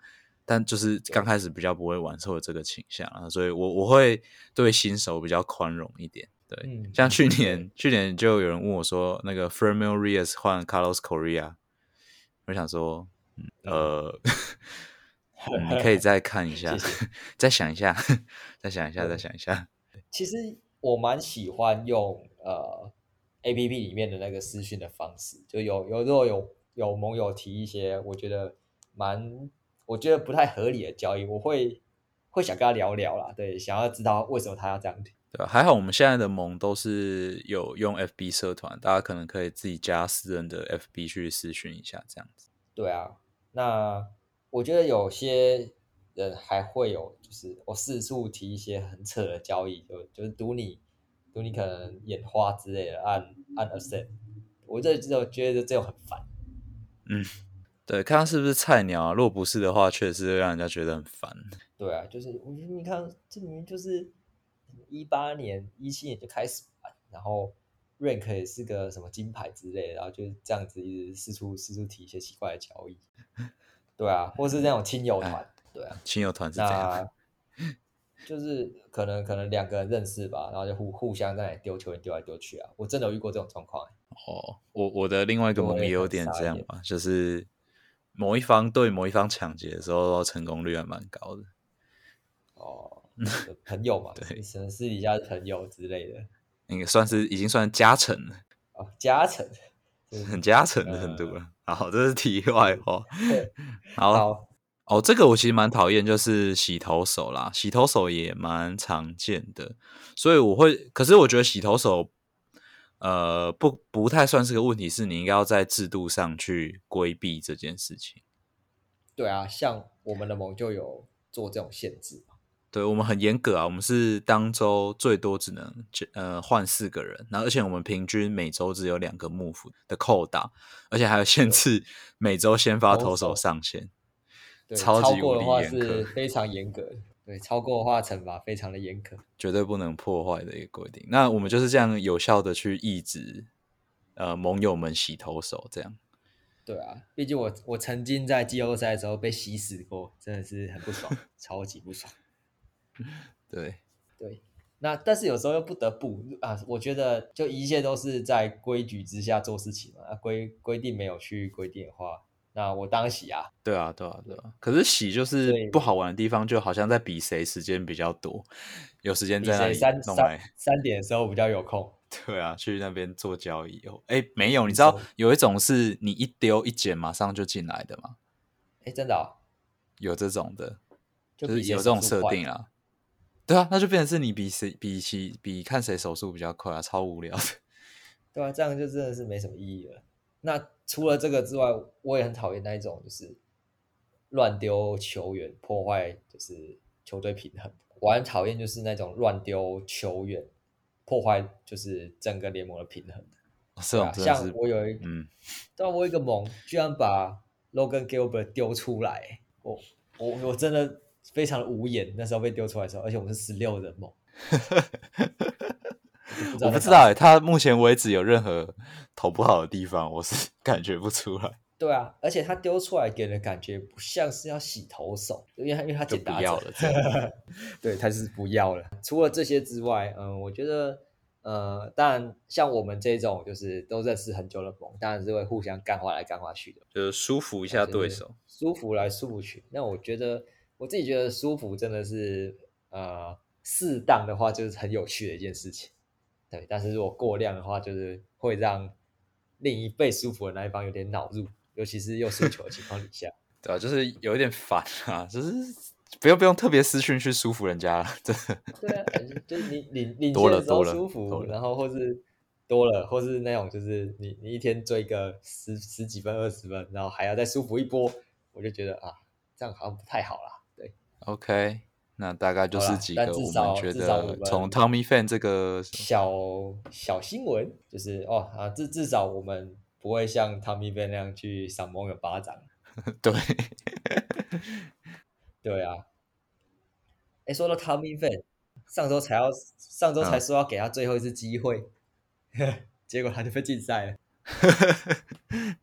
Speaker 1: 但就是刚开始比较不会玩，受这个倾向啊，所以我我会对新手比较宽容一点。对，像去年，去年就有人问我说，那个 Fermil Reyes 换 Carlos Correa，我想说，呃，*laughs* 你可以 *laughs* 再看一下，再想一下，再想一下，再想一下。
Speaker 2: 其实我蛮喜欢用呃 A P P 里面的那个私讯的方式，就有有时候有有盟友提一些我觉得蛮我觉得不太合理的交易，我会会想跟他聊聊啦。对，想要知道为什么他要这样提。
Speaker 1: 对，还好我们现在的盟都是有用 FB 社团，大家可能可以自己加私人的 FB 去私讯一下，这样子。
Speaker 2: 对啊，那我觉得有些人还会有，就是我四处提一些很扯的交易，就就是赌你赌你可能眼花之类的，按按 accept，我这觉得这种很烦。
Speaker 1: 嗯，对，看他是不是菜鸟啊，如果不是的话，确实会让人家觉得很烦。
Speaker 2: 对啊，就是我觉得你看这里面就是。一八年、一七年就开始玩，然后 rank 也是个什么金牌之类，然后就是这样子一直四处四处提一些奇怪的交易，对啊，或是那种亲友团，对啊，
Speaker 1: 亲友团是这样，*laughs*
Speaker 2: 就是可能可能两个人认识吧，然后就互互相在丢球，丢来丢去啊，我真的有遇过这种状况。
Speaker 1: 哦，我我的另外一个盟也有点这样吧，就是某一方对某一方抢劫的时候，成功率还蛮高的。
Speaker 2: 哦。朋友嘛，*laughs* 对，可能私底下的朋友之类的，
Speaker 1: 应该算是已经算加成了
Speaker 2: 哦，加成，
Speaker 1: 很加成的程度了。*laughs* 好，这是题外话。*laughs*
Speaker 2: 好，
Speaker 1: 哦，这个我其实蛮讨厌，就是洗头手啦，洗头手也蛮常见的，所以我会，可是我觉得洗头手，呃，不不太算是个问题，是你应该要在制度上去规避这件事情。
Speaker 2: 对啊，像我们的盟就有做这种限制。
Speaker 1: 对我们很严格啊，我们是当周最多只能呃换四个人，然后而且我们平均每周只有两个幕府的扣打，而且还有限制每周先发投手上限，
Speaker 2: 超
Speaker 1: 级
Speaker 2: 过的话是非常严格的，对，超过的话惩罚非常的严苛，
Speaker 1: 绝对不能破坏的一个规定。那我们就是这样有效的去抑制呃盟友们洗投手这样。
Speaker 2: 对啊，毕竟我我曾经在季后赛的时候被洗死过，真的是很不爽，*laughs* 超级不爽。*laughs*
Speaker 1: 对
Speaker 2: 对，那但是有时候又不得不啊，我觉得就一切都是在规矩之下做事情嘛。啊，规规定没有去规定的话，那我当洗啊。
Speaker 1: 对啊，对啊，对啊。可是洗就是不好玩的地方，就好像在比谁时间比较多，有时间在那里
Speaker 2: 三三三点的时候比较有空。*laughs*
Speaker 1: 对啊，去那边做交易哦。哎，没有，你知道有一种是你一丢一捡马上就进来的吗？
Speaker 2: 哎，真的
Speaker 1: 有这种的，就是有这种设定啊。对啊，那就变成是你比谁比起比看谁手速比较快啊，超无聊的。*laughs*
Speaker 2: 对啊，这样就真的是没什么意义了。那除了这个之外，我也很讨厌那一种就是乱丢球员破坏就是球队平衡。我很讨厌就是那种乱丢球员破坏就是整个联盟的平衡。
Speaker 1: 是啊，
Speaker 2: 像我有一嗯，但我一个盟居然把 Logan Gilbert 丢出来，我我我真的。非常的无言，那时候被丢出来的时候，而且我们是十六人梦，*laughs*
Speaker 1: 我不知道哎，他目前为止有任何投不好的地方，我是 *laughs* 感觉不出来。
Speaker 2: 对啊，而且他丢出来给人感觉不像是要洗头手，因为他因为他捡打
Speaker 1: 了，*laughs*
Speaker 2: 对，他是不要了。除了这些之外，嗯，我觉得，呃，当然像我们这种就是都认识很久的盟，当然是会互相干话来干话去的，
Speaker 1: 就是舒服一下对手，
Speaker 2: 舒服来舒服去。那我觉得。我自己觉得舒服真的是，呃，适当的话就是很有趣的一件事情，对。但是如果过量的话，就是会让另一被舒服的那一方有点恼怒，尤其是又输球的情况底下。*laughs*
Speaker 1: 对啊，就是有一点烦啊，就是不用不用特别私讯去舒服人家了，真的。
Speaker 2: 对啊，*laughs* 就是你你你多了多了舒服，然后或是多了，或是那种就是你你一天追个十十几分二十分，然后还要再舒服一波，我就觉得啊，这样好像不太好啦。
Speaker 1: OK，那大概就是几个我们觉得从 Tommy Fan 这个
Speaker 2: 小小新闻，就是哦啊，至至少我们不会像 Tommy Fan 那样去赏某个巴掌。*laughs*
Speaker 1: 对，
Speaker 2: 对啊。哎，说到 Tommy Fan，上周才要上周才说要给他最后一次机会，*laughs* 结果他就被禁赛了。*laughs*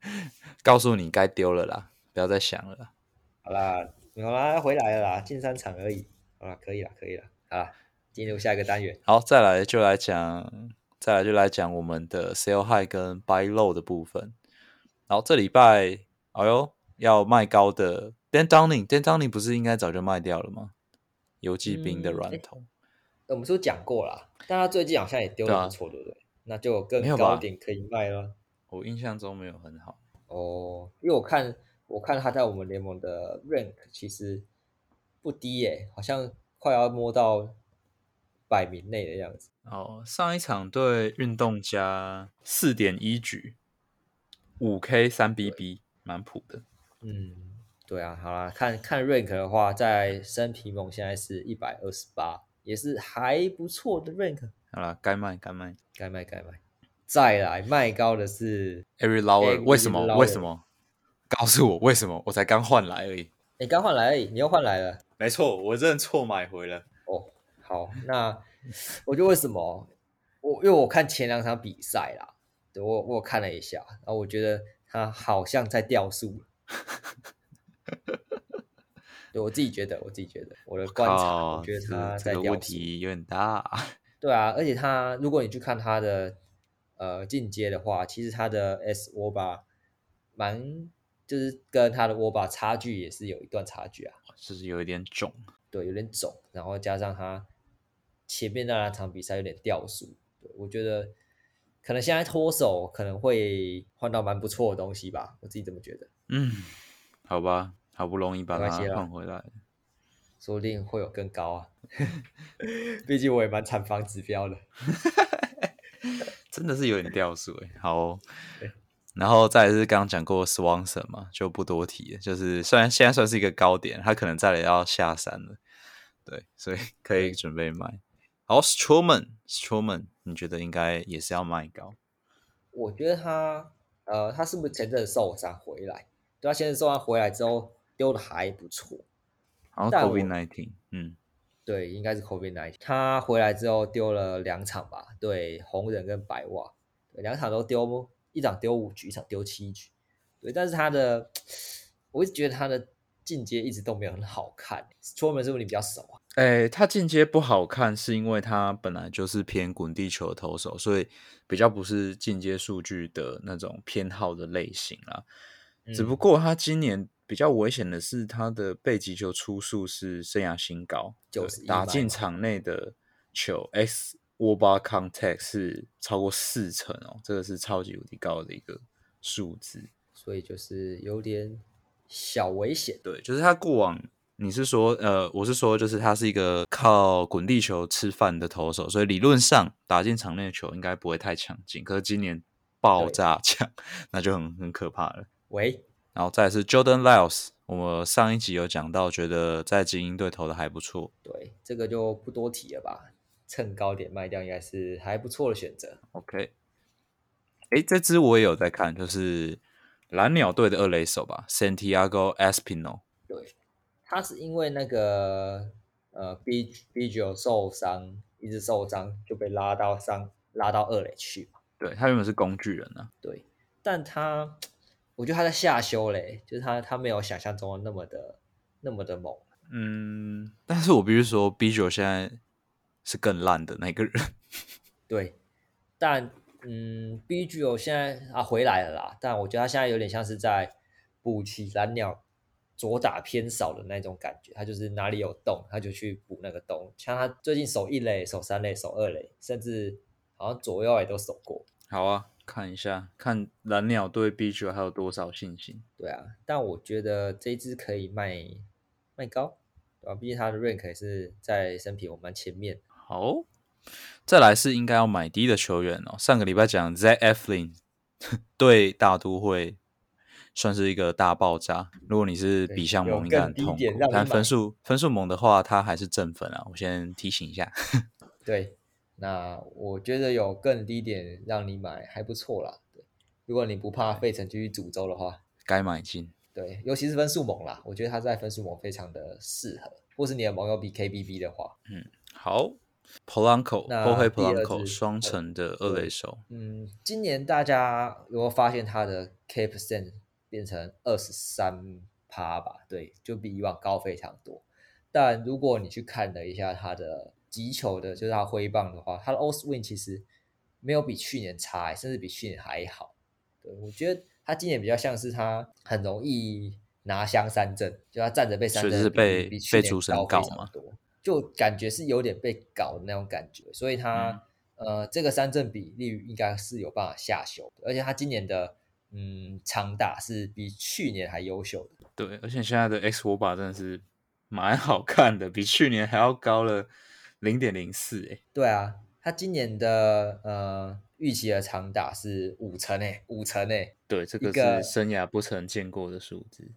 Speaker 1: 告诉你该丢了啦，不要再想了。
Speaker 2: 好啦。好啦，回来了啦，进三场而已。好了，可以了，可以了。好，进入下一个单元。
Speaker 1: 好，再来就来讲，再来就来讲我们的 sell high 跟 buy low 的部分。然后这礼拜，哎呦，要卖高的 Dan Downing，Dan Downing 不是应该早就卖掉了吗？游击兵的软头，
Speaker 2: 我们是不是讲过了？但他最近好像也丢的不错，对不对？那就更高一点可以卖了。
Speaker 1: 我印象中没有很好
Speaker 2: 哦，因为我看。我看他在我们联盟的 rank 其实不低耶，好像快要摸到百名内的样子。
Speaker 1: 哦，上一场对运动家四点一局，五 K 三 BB，蛮普的。
Speaker 2: 嗯，对啊，好啦，看看 rank 的话，在生皮盟现在是一百二十八，也是还不错的 rank。
Speaker 1: 好了，该卖该卖
Speaker 2: 该卖该卖，再来卖高的是
Speaker 1: Every Lower，为什么？为什么？告诉我为什么？我才刚换来而已。
Speaker 2: 你刚换来而已，你又换来了。
Speaker 1: 没错，我认错买回了。
Speaker 2: 哦，好，那我就为什么？我因为我看前两场比赛啦，对我我看了一下，然后我觉得他好像在掉速。对我自己觉得，我自己觉得我的观察，我觉得他在掉速。
Speaker 1: 问题有点大。
Speaker 2: 对啊，而且他如果你去看他的呃进阶的话，其实他的 S 我把蛮。就是跟他的握把差距也是有一段差距啊，
Speaker 1: 就是有一点肿，
Speaker 2: 对，有点肿，然后加上他前面那两场比赛有点掉速，对我觉得可能现在脱手可能会换到蛮不错的东西吧，我自己这么觉得。
Speaker 1: 嗯，好吧，好不容易把它换回来，
Speaker 2: 说不定会有更高啊。毕竟我也蛮产房指标的，*laughs*
Speaker 1: 真的是有点掉速哎。好，然后再是刚刚讲过 Swanson 嘛，就不多提了。就是虽然现在算是一个高点，他可能再来要下山了，对，所以 *laughs* 可以准备买。好，Strowman，Strowman，你觉得应该也是要卖高？
Speaker 2: 我觉得他，呃，他是不是前阵受伤回来？对他前阵受伤回来之后丢的还不错。
Speaker 1: 然后 COVID nineteen，嗯，
Speaker 2: 对，应该是 COVID nineteen。他回来之后丢了两场吧？对，红人跟白袜，两场都丢，一场丢五局，一场丢七局。对，但是他的，我一直觉得他的进阶一直都没有很好看。Strowman 是不是你比较熟啊？
Speaker 1: 哎，他进阶不好看，是因为他本来就是偏滚地球的投手，所以比较不是进阶数据的那种偏好的类型啦。只不过他今年比较危险的是，他的背击球出数是生涯新高，
Speaker 2: 就是
Speaker 1: 打进场内的球 X w a b a contact 是超过四成哦，这个是超级无敌高的一个数字，
Speaker 2: 所以就是有点小危险。
Speaker 1: 对，就是他过往。你是说，呃，我是说，就是他是一个靠滚地球吃饭的投手，所以理论上打进场内的球应该不会太强劲。可是今年爆炸强，*laughs* 那就很很可怕了。
Speaker 2: 喂，
Speaker 1: 然后再是 Jordan Lyles，我们上一集有讲到，觉得在精英队投的还不错。
Speaker 2: 对，这个就不多提了吧。趁高点卖掉应该是还不错的选择。
Speaker 1: OK，哎，这支我也有在看，就是蓝鸟队的二垒手吧，Santiago Espino。
Speaker 2: 对。他是因为那个呃 B B 九受伤，一直受伤就被拉到上拉到二垒去嘛。
Speaker 1: 对他原本是工具人啊。
Speaker 2: 对，但他我觉得他在下修嘞，就是他他没有想象中的那么的那么的猛。
Speaker 1: 嗯，但是我必须说 B 九现在是更烂的那个人。*laughs*
Speaker 2: 对，但嗯，BGO 现在啊回来了啦，但我觉得他现在有点像是在补齐蓝鸟。左打偏少的那种感觉，他就是哪里有洞，他就去补那个洞。像他最近守一垒、守三垒、守二垒，甚至好像左右也都守过。
Speaker 1: 好啊，看一下，看蓝鸟对 B 球还有多少信心。
Speaker 2: 对啊，但我觉得这只可以卖卖高，对吧？毕竟他的 rank 也是在生平我们前面。
Speaker 1: 好，再来是应该要买低的球员哦。上个礼拜讲 Z F Lin 对大都会。算是一个大爆炸。如果你是比项蒙，应该很痛苦。但分数分数猛的话，他还是正分啊。我先提醒一下。*laughs*
Speaker 2: 对，那我觉得有更低点让你买还不错啦。对，如果你不怕费城继续诅咒的话，
Speaker 1: 该买进。
Speaker 2: 对，尤其是分数猛啦，我觉得他在分数猛非常的适合。或是你的盟友比 KBB 的话，
Speaker 1: 嗯，好，Polanco，波黑 Polanco 双城的二垒手。
Speaker 2: 嗯，今年大家有没有发现他的 K percent？变成二十三趴吧，对，就比以往高非常多。但如果你去看了一下他的击球的，就是他挥棒的话，他的 O swing 其实没有比去年差，甚至比去年还好。对我觉得他今年比较像是他很容易拿香三振，就他站着被三振，
Speaker 1: 是被
Speaker 2: 比去
Speaker 1: 年
Speaker 2: 高多，就感觉是有点被搞的那种感觉。所以他呃，这个三振比例应该是有办法下修，而且他今年的。嗯，长打是比去年还优秀的。
Speaker 1: 对，而且现在的 X 火把真的是蛮好看的，比去年还要高了零点零四哎。
Speaker 2: 对啊，他今年的呃预期的长打是五成诶，五成诶。
Speaker 1: 对，这个是生涯不曾见过的数字。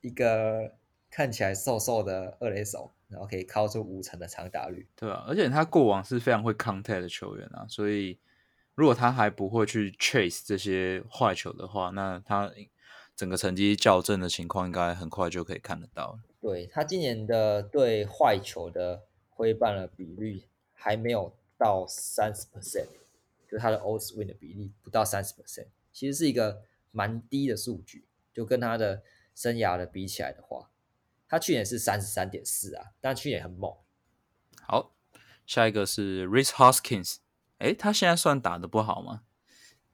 Speaker 2: 一个看起来瘦瘦的二垒手，然后可以靠出五成的长打率。
Speaker 1: 对啊，而且他过往是非常会 contact 的球员啊，所以。如果他还不会去 chase 这些坏球的话，那他整个成绩校正的情况应该很快就可以看得到。
Speaker 2: 对他今年的对坏球的挥棒的比率还没有到三十 percent，就他的 o swing 的比例不到三十 percent，其实是一个蛮低的数据。就跟他的生涯的比起来的话，他去年是三十三点四啊，但去年很猛。
Speaker 1: 好，下一个是 Rich Hoskins。哎，他现在算打的不好吗？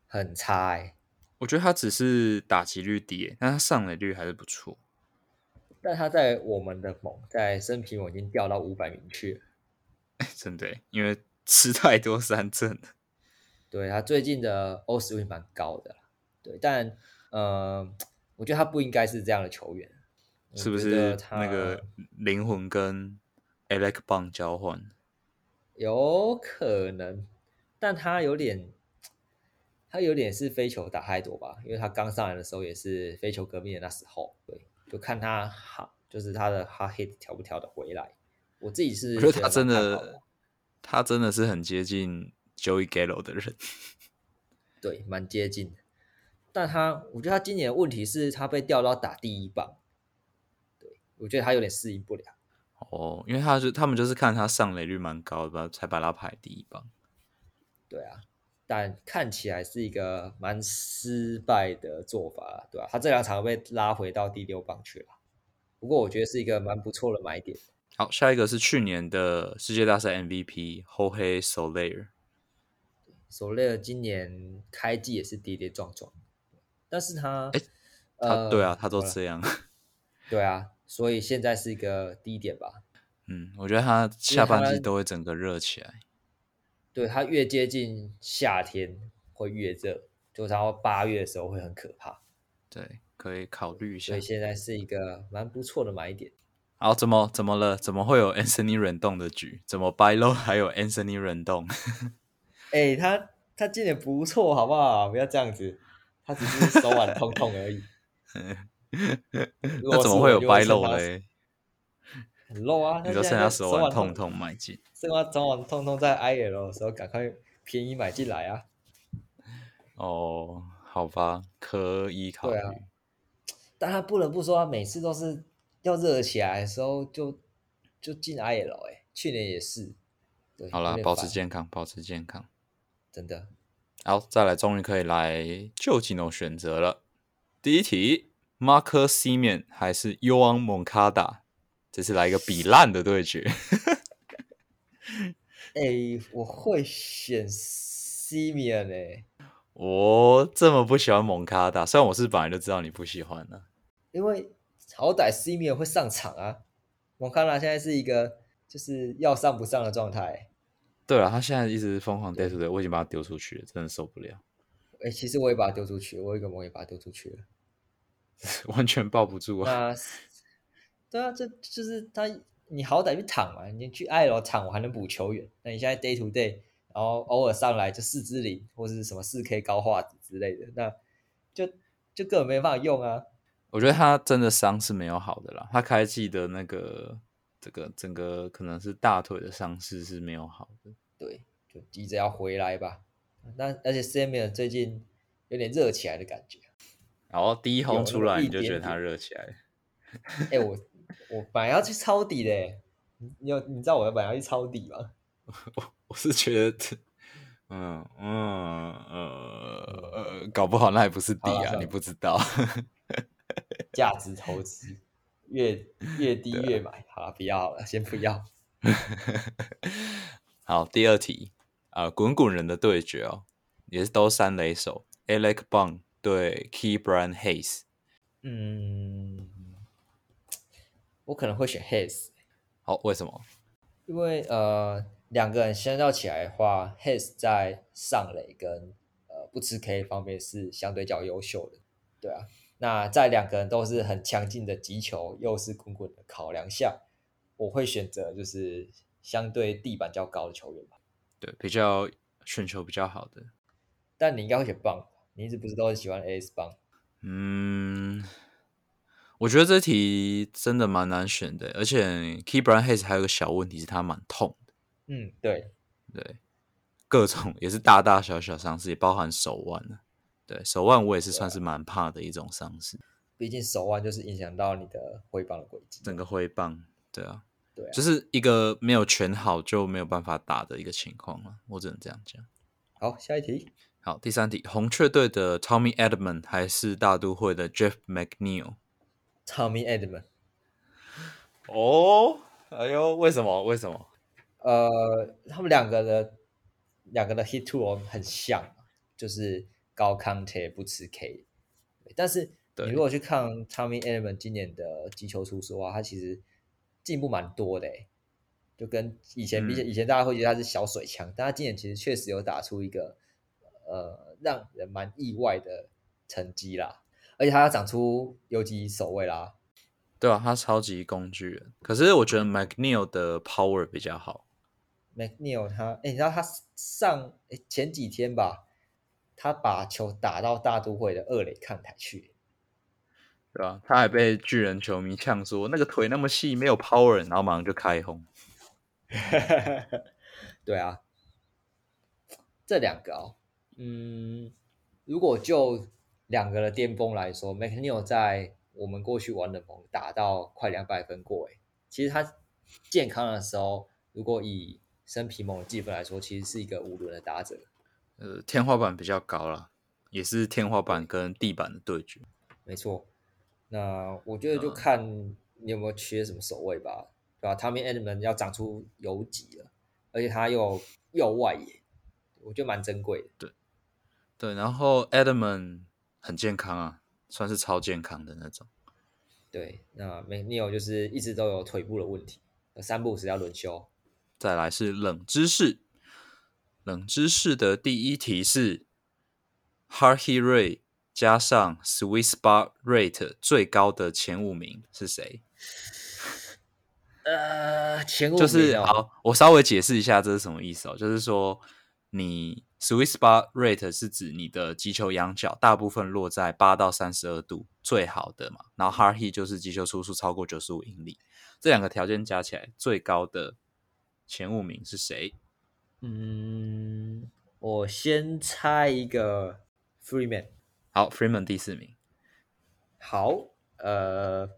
Speaker 2: 很差哎，
Speaker 1: 我觉得他只是打击率低，但他上垒率还是不错。
Speaker 2: 但他在我们的猛，在生平我已经掉到五百名去了。
Speaker 1: 真的，因为吃太多三振了。
Speaker 2: 对他最近的 O 斯率蛮高的，对，但呃，我觉得他不应该是这样的球员，
Speaker 1: 是不是？那个灵魂跟 Alec Bond 交换，
Speaker 2: 有可能，但他有点，他有点是飞球打太多吧，因为他刚上来的时候也是飞球革命的那时候，对，就看他哈，就是他的 hard hit 调不调的回来。我自己是
Speaker 1: 觉得他真的，他真的是很接近。Joey Gallo 的人，*laughs*
Speaker 2: 对，蛮接近的。但他，我觉得他今年的问题是他被调到打第一棒，对我觉得他有点适应不了。
Speaker 1: 哦，因为他是他们就是看他上垒率蛮高的，才把他排第一棒。
Speaker 2: 对啊，但看起来是一个蛮失败的做法，对吧？他这两场被拉回到第六棒去了。不过我觉得是一个蛮不错的买点。
Speaker 1: 好，下一个是去年的世界大赛 MVP Soler。
Speaker 2: 索雷尔今年开季也是跌跌撞撞，但是他，
Speaker 1: 哎，他对啊，他都这样，
Speaker 2: 对啊，所以现在是一个低点吧。
Speaker 1: 嗯，我觉得他下半季都会整个热起来。
Speaker 2: 对它越接近夏天会越热，就然后八月的时候会很可怕。
Speaker 1: 对，可以考虑一下。
Speaker 2: 所以现在是一个蛮不错的买点。
Speaker 1: 好，怎么怎么了？怎么会有 Anthony 忍动的局？怎么 Buy Low 还有 Anthony 忍动？
Speaker 2: 哎，他他今年不错，好不好？不要这样子，他只是手腕痛痛而已。*laughs* *laughs*
Speaker 1: 那怎么会有掰漏嘞？*laughs*
Speaker 2: 很漏啊！
Speaker 1: 你说剩下手腕痛痛买进，
Speaker 2: 剩下手腕痛痛在 IL 的时候，赶快便宜买进来啊！
Speaker 1: 哦，好吧，可以考虑。
Speaker 2: 但他不能不说，他每次都是要热起来的时候就就进 IL。哎，去年也是。
Speaker 1: 好了，保持健康，保持健康。
Speaker 2: 真的，
Speaker 1: 好，再来，终于可以来就近的选择了。第一题，Marcus Simeon 还是 Yoan Moncada？这次来一个比烂的对决。*laughs*
Speaker 2: 哎，我会选 Simeon 哎。
Speaker 1: 我这么不喜欢蒙卡达，虽然我是本来就知道你不喜欢的，
Speaker 2: 因为好歹 Simeon 会上场啊。蒙卡达现在是一个就是要上不上的状态。
Speaker 1: 对了，他现在一直疯狂丢出的，我已经把他丢出去了，真的受不了。
Speaker 2: 哎，其实我也把他丢出去，我一个魔也把他丢出去了，*laughs*
Speaker 1: 完全抱不住
Speaker 2: 啊！对啊，这就是他，你好歹去躺嘛，你去爱罗躺，我还能补球员。那你现在 day to day，然后偶尔上来就四支零或者是什么四 K 高画质之类的，那就就根本没办法用啊。
Speaker 1: 我觉得他真的伤是没有好的啦，他开季的那个。这个整个可能是大腿的伤势是没有好的，
Speaker 2: 对，就急着要回来吧。那而且 Samuel 最近有点热起来的感觉。
Speaker 1: 然后第一轰出来你就觉得它热起来。
Speaker 2: 哎，我我本来要去抄底的，你有你知道我本来要去抄底吗？*laughs*
Speaker 1: 我我是觉得，嗯嗯呃呃，搞不好那也不是底啊，你不知道。
Speaker 2: 价值投资。越越低越买，好了，不要了，先不要。*laughs*
Speaker 1: 好，第二题啊，滚滚人的对决哦，也是都三雷手，Alec Bond 对 Key Brand Hayes。
Speaker 2: 嗯，我可能会选 Hayes。
Speaker 1: 好，为什么？
Speaker 2: 因为呃，两个人相较起来的话，Hayes 在上垒跟呃不吃 K 方面是相对较优秀的。对啊。那在两个人都是很强劲的击球，又是滚滚的考量下，我会选择就是相对地板较高的球员吧。
Speaker 1: 对，比较选球比较好的。
Speaker 2: 但你应该会选棒，你一直不是都很喜欢 AS 棒？
Speaker 1: 嗯，我觉得这题真的蛮难选的，而且 Keybrand Hayes 还有个小问题是他蛮痛的。
Speaker 2: 嗯，对
Speaker 1: 对，各种也是大大小小伤势，也包含手腕呢。对手腕，我也是算是蛮怕的一种伤势。
Speaker 2: 毕竟手腕就是影响到你的挥棒的轨迹。
Speaker 1: 整个挥棒，对啊，
Speaker 2: 对，
Speaker 1: 就是一个没有全好就没有办法打的一个情况了。我只能这样讲。
Speaker 2: 好，下一题。
Speaker 1: 好，第三题，红雀队的 Tommy Edman 还是大都会的 Jeff McNeil？Tommy
Speaker 2: Edman。
Speaker 1: 哦，哎呦，为什么？为什么？
Speaker 2: 呃，他们两个的两个的 hit tool 很像，就是。高康 T 不吃 K，但是你如果去看 Tommy Edman 今年的击球出数啊，他其实进步蛮多的，就跟以前比起，以前大家会觉得他是小水枪，但他今年其实确实有打出一个呃让人蛮意外的成绩啦，而且他要长出游击守卫啦。
Speaker 1: 对啊，他超级工具人。可是我觉得 McNeil 的 power 比较好。
Speaker 2: McNeil 他，哎，你知道他上前几天吧，他把球打到大都会的二垒看台去，
Speaker 1: 对吧？他还被巨人球迷呛说那个腿那么细，没有 power，然后马上就开轰。*laughs*
Speaker 2: 对啊，这两个哦，嗯，如果就两个的巅峰来说，McNeil 在。我们过去玩的盟打到快两百分过诶，其实他健康的时候，如果以生皮盟的积分来说，其实是一个五轮的打者。
Speaker 1: 呃，天花板比较高了，也是天花板跟地板的对决。
Speaker 2: 没错，那我觉得就看你有没有缺什么守卫吧，对吧？Tommy Edman 要长出游击了，而且他又右外野，我觉得蛮珍贵的。
Speaker 1: 对，对，然后 Edman 很健康啊。算是超健康的那种，
Speaker 2: 对。那 McNeil 就是一直都有腿部的问题，三步时要轮休。
Speaker 1: 再来是冷知识，冷知识的第一题是 Hard Hit Rate 加上 Sweet Spot Rate 最高的前五名是谁？
Speaker 2: 呃，前五名
Speaker 1: 就是好，我稍微解释一下这是什么意思哦，就是说你。Sweet spot rate 是指你的击球仰角大部分落在八到三十二度，最好的嘛。然后 hard hit 就是击球出速超过九十五英里，这两个条件加起来最高的前五名是谁？
Speaker 2: 嗯，我先猜一个 Freeman。
Speaker 1: 好，Freeman 第四名。
Speaker 2: 好，呃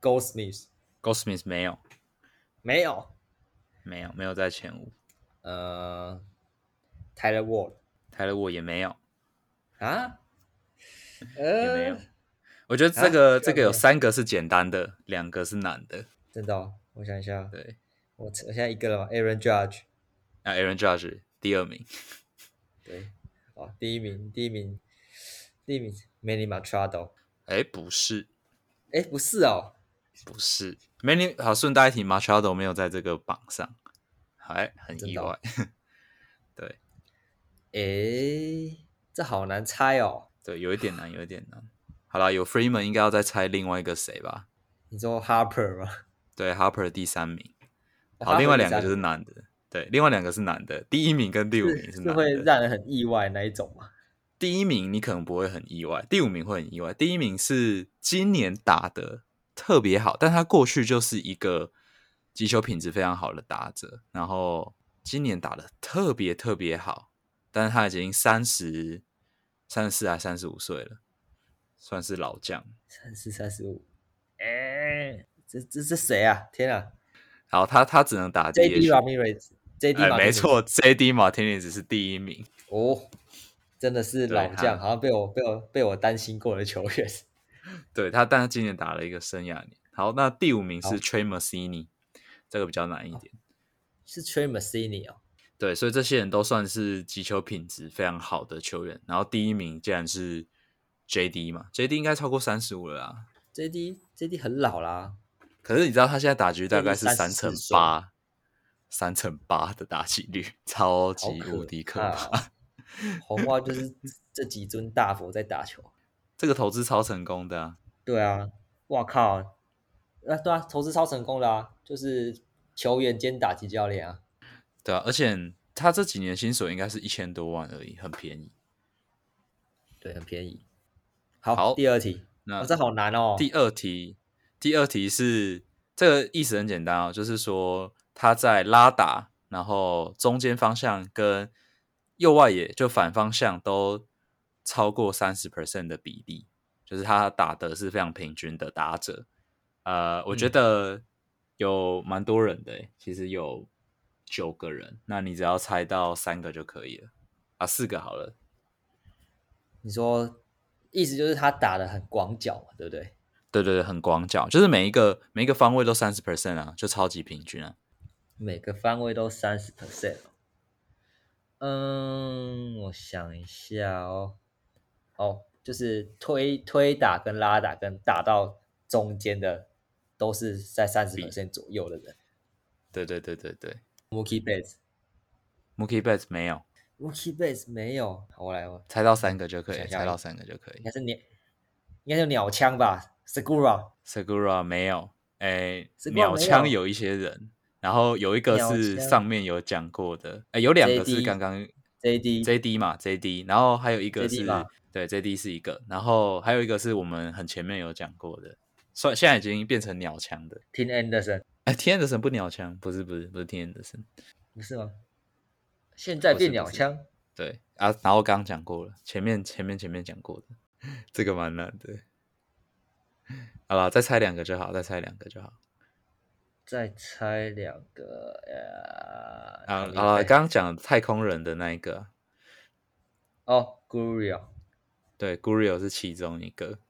Speaker 2: ，Goldsmith，Goldsmith
Speaker 1: 没有，
Speaker 2: 没有，
Speaker 1: 没有，没有在前五。
Speaker 2: 呃。Tyler
Speaker 1: Ward，Tyler Ward 也没有
Speaker 2: 啊，*laughs*
Speaker 1: 也没有。我觉得这个这个有三个是简单的，两个是难的。
Speaker 2: 真的？我想一下。
Speaker 1: 对，
Speaker 2: 我我现在一个了嘛，Aaron Judge。
Speaker 1: 啊，Aaron Judge 第二名。
Speaker 2: 对，哦，第一名，第一名，第一名，Manny Machado。
Speaker 1: 哎，不是，
Speaker 2: 哎，不是哦，
Speaker 1: 不是。Manny 好，顺带一提，Machado 没有在这个榜上，还很意外。*laughs*
Speaker 2: 对诶，这好难猜哦。
Speaker 1: 对，有一点难，有一点难。好了，有 Freeman，应该要再猜另外一个谁吧？
Speaker 2: 你说 Harper 吗？*laughs*
Speaker 1: 对，Harper 第三名。好，另外两个就是男的。对，另外两个是男的。第一名跟第五名是男的。
Speaker 2: 会让人很意外那一种吗？*laughs*
Speaker 1: 第一名你可能不会很意外，第五名会很意外。第一名是今年打的特别好，但他过去就是一个击球品质非常好的打者，然后今年打的特别特别好。但是他已经三十、三十四还三十五岁了，算是老将。
Speaker 2: 三十、三十五，哎，这这是谁啊？天啊！
Speaker 1: 然后他他只能打
Speaker 2: J D Ramirez，J D
Speaker 1: 没错，J D 马天尼只是第一名
Speaker 2: 哦，真的是老将，好像被我被我被我担心过的球员。*laughs*
Speaker 1: 对他，但是今年打了一个生涯年。好，那第五名是 Trey Mancini，这个比较难一点。
Speaker 2: 是 Trey Mancini 哦。
Speaker 1: 对，所以这些人都算是击球品质非常好的球员。然后第一名竟然是 J.D. 嘛，J.D. 应该超过三十五了啦。
Speaker 2: J.D.J.D. 很老啦。
Speaker 1: 可是你知道他现在打局大概是三乘八，三乘八的打击率，超级无敌可怕。
Speaker 2: 红花就是这几尊大佛在打球，*laughs*
Speaker 1: 这个投资超成功的啊。
Speaker 2: 对啊，哇靠！啊，对啊，投资超成功的啊，就是球员兼打击教练啊。
Speaker 1: 对啊，而且他这几年薪水应该是一千多万而已，很便宜。
Speaker 2: 对，很便宜。好，第二题，那这好难哦。
Speaker 1: 第二题，第二题是这个意思很简单哦，就是说他在拉打，然后中间方向跟右外野就反方向都超过三十 percent 的比例，就是他打的是非常平均的打者。呃，我觉得有蛮多人的，其实有。九个人，那你只要猜到三个就可以了啊，四个好了。
Speaker 2: 你说意思就是他打的很广角嘛，对不对？
Speaker 1: 对对对，很广角，就是每一个每一个方位都三十 percent 啊，就超级平均啊。
Speaker 2: 每个方位都三十 percent。嗯，我想一下哦，哦，就是推推打跟拉打跟打到中间的都是在三十 percent 左右的人。
Speaker 1: 对对对对对。
Speaker 2: Mookie Betts，Mookie
Speaker 1: Betts 没有
Speaker 2: ，，Mookie base 没有，我来，我
Speaker 1: 猜到三个就可以，猜到三个就可以。
Speaker 2: 应该是鸟，应该是鸟枪吧？Segura，Segura
Speaker 1: 没有，哎，鸟枪有。一些人，然后有一个是上面有讲过的，哎，有两个是刚刚
Speaker 2: JD，JD
Speaker 1: 嘛，JD，然后还有一个是，对，JD 是一个，然后还有一个是我们很前面有讲过的，算现在已经变成鸟枪的
Speaker 2: ，Tim Anderson，
Speaker 1: 哎，Tim Anderson 不鸟枪，不是不是不是 Tim Anderson，
Speaker 2: 不是吗？现在变鸟枪，
Speaker 1: 对啊，然后刚刚讲过了，前面前面前面讲过的，这个蛮难的。好了，再猜两个就好，再猜两个就好。
Speaker 2: 再猜两个，呃，
Speaker 1: 啊啊，刚刚讲太空人的那一个，
Speaker 2: 哦，Guriel，
Speaker 1: 对，Guriel 是其中一个。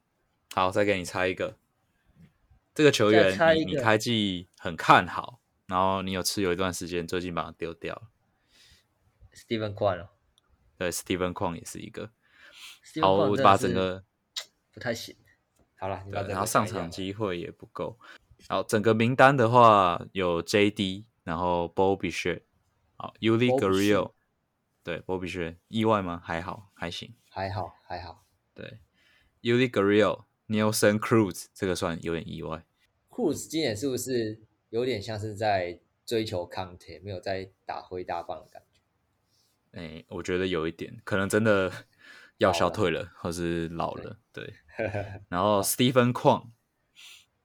Speaker 1: 好，再给你猜一个，这个球员你你开季很看好，然后你有持有一段时间，最近把它丢掉了。
Speaker 2: Steven 矿哦，
Speaker 1: 对，Steven 矿也是一个。好，我把整个 *tsk*
Speaker 2: 不太行。好了，
Speaker 1: 然后上场机会也不够。好，整个名单的话有 JD，然后 Bobby Share，好，Uli Gurriel，对，Bobby Share，意外吗？还好，还行，
Speaker 2: 还好，还好。
Speaker 1: 对，Uli Gurriel，Nelson Cruz，这个算有点意外。
Speaker 2: Cruz 今年是不是有点像是在追求 content，没有在打挥大棒的感觉？
Speaker 1: 哎，我觉得有一点，可能真的要消退了，或是老了。对，*laughs* 然后 Stephen 矿，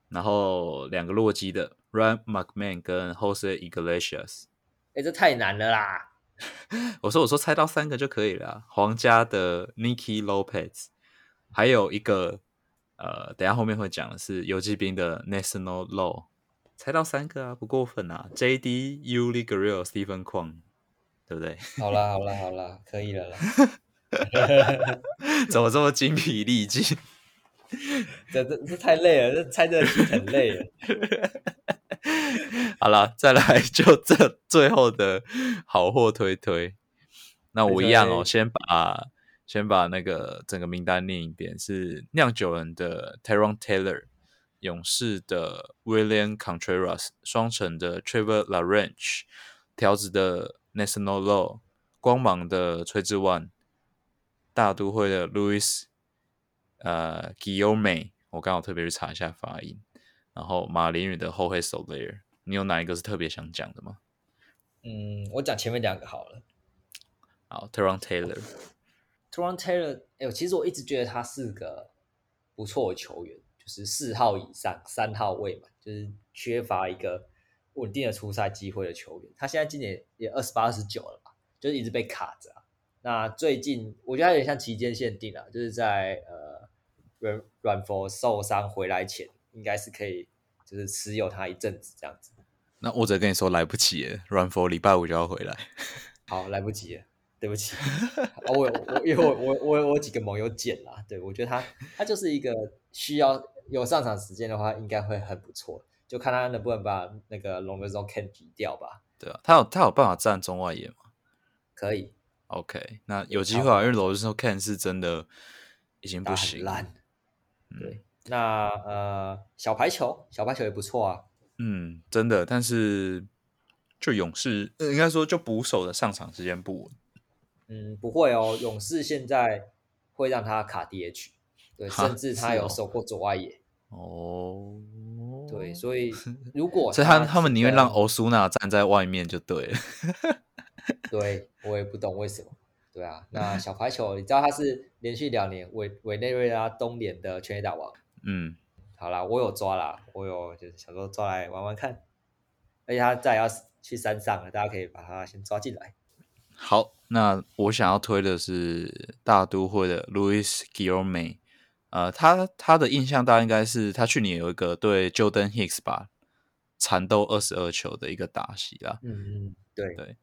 Speaker 1: 然后两个洛基的 Ryan McMahon 跟 Jose Iglesias。
Speaker 2: 哎，这太难了啦！*laughs*
Speaker 1: 我说，我说，猜到三个就可以了。皇家的 Nicky Lopez，还有一个，呃，等下后面会讲的是游击兵的 National Law，猜到三个啊，不过分啊。J D. Uli Grillo Stephen Kwong，。对不对？
Speaker 2: 好啦，好啦，好啦，可以了啦。*laughs*
Speaker 1: 怎么这么精疲力尽？*laughs*
Speaker 2: 这这这太累了，这猜这题很累了。*laughs*
Speaker 1: 好了，再来就这最后的好货推推。那我一样哦，先把先把那个整个名单念一遍：是酿酒人的 Teron Taylor，勇士的 William Contreras，双城的 Trevor Lawrence，条子的。National Law，光芒的崔志万，大都会的 Louis，呃，Guillaume，我刚好特别去查一下发音。然后马林鱼的后黑手 Layer，你有哪一个是特别想讲的吗？
Speaker 2: 嗯，我讲前面两个好了。
Speaker 1: 好，Teron Taylor。
Speaker 2: Teron Taylor，哎，其实我一直觉得他是个不错的球员，就是四号以上，三号位嘛，就是缺乏一个。稳定的出赛机会的球员，他现在今年也二十八、二十九了吧，就是一直被卡着。那最近我觉得有点像期间限定啊，就是在呃软软佛受伤回来前，应该是可以就是持有他一阵子这样子。
Speaker 1: 那我只跟你说来不及，软佛礼拜五就要回来。
Speaker 2: 好，来不及了，对不起。*laughs* 我我因为我我我我几个盟友捡啦，对我觉得他他就是一个需要有上场时间的话，应该会很不错。就看他能不能把那个龙的时候 can 挤掉吧。
Speaker 1: 对啊，他有他有办法站中外野吗？
Speaker 2: 可以。
Speaker 1: OK，那有机会啊，因为龙的时候 can 是真的已经不行。
Speaker 2: 烂。对，那呃，小排球，小排球也不错啊。
Speaker 1: 嗯，真的，但是就勇士，应该说就捕手的上场时间不稳。
Speaker 2: 嗯，不会哦，勇士现在会让他卡 DH，对，甚至他有守过左外野。
Speaker 1: 哦。
Speaker 2: 对，所以 *laughs* 如果
Speaker 1: 所以他他们宁愿让欧苏娜站在外面就对了。*laughs*
Speaker 2: 对我也不懂为什么。对啊，那小排球，你知道他是连续两年委委内瑞拉冬联的全垒打王。
Speaker 1: 嗯，
Speaker 2: 好啦，我有抓啦，我有就是想说抓来玩玩看。而且他再要去山上了，大家可以把他先抓进来。
Speaker 1: 好，那我想要推的是大都会的 Louis Guillaume。呃，他他的印象大概应该是他去年有一个对 Jordan Hicks 吧缠斗二十二球的一个打戏啦。
Speaker 2: 嗯嗯，对
Speaker 1: 对。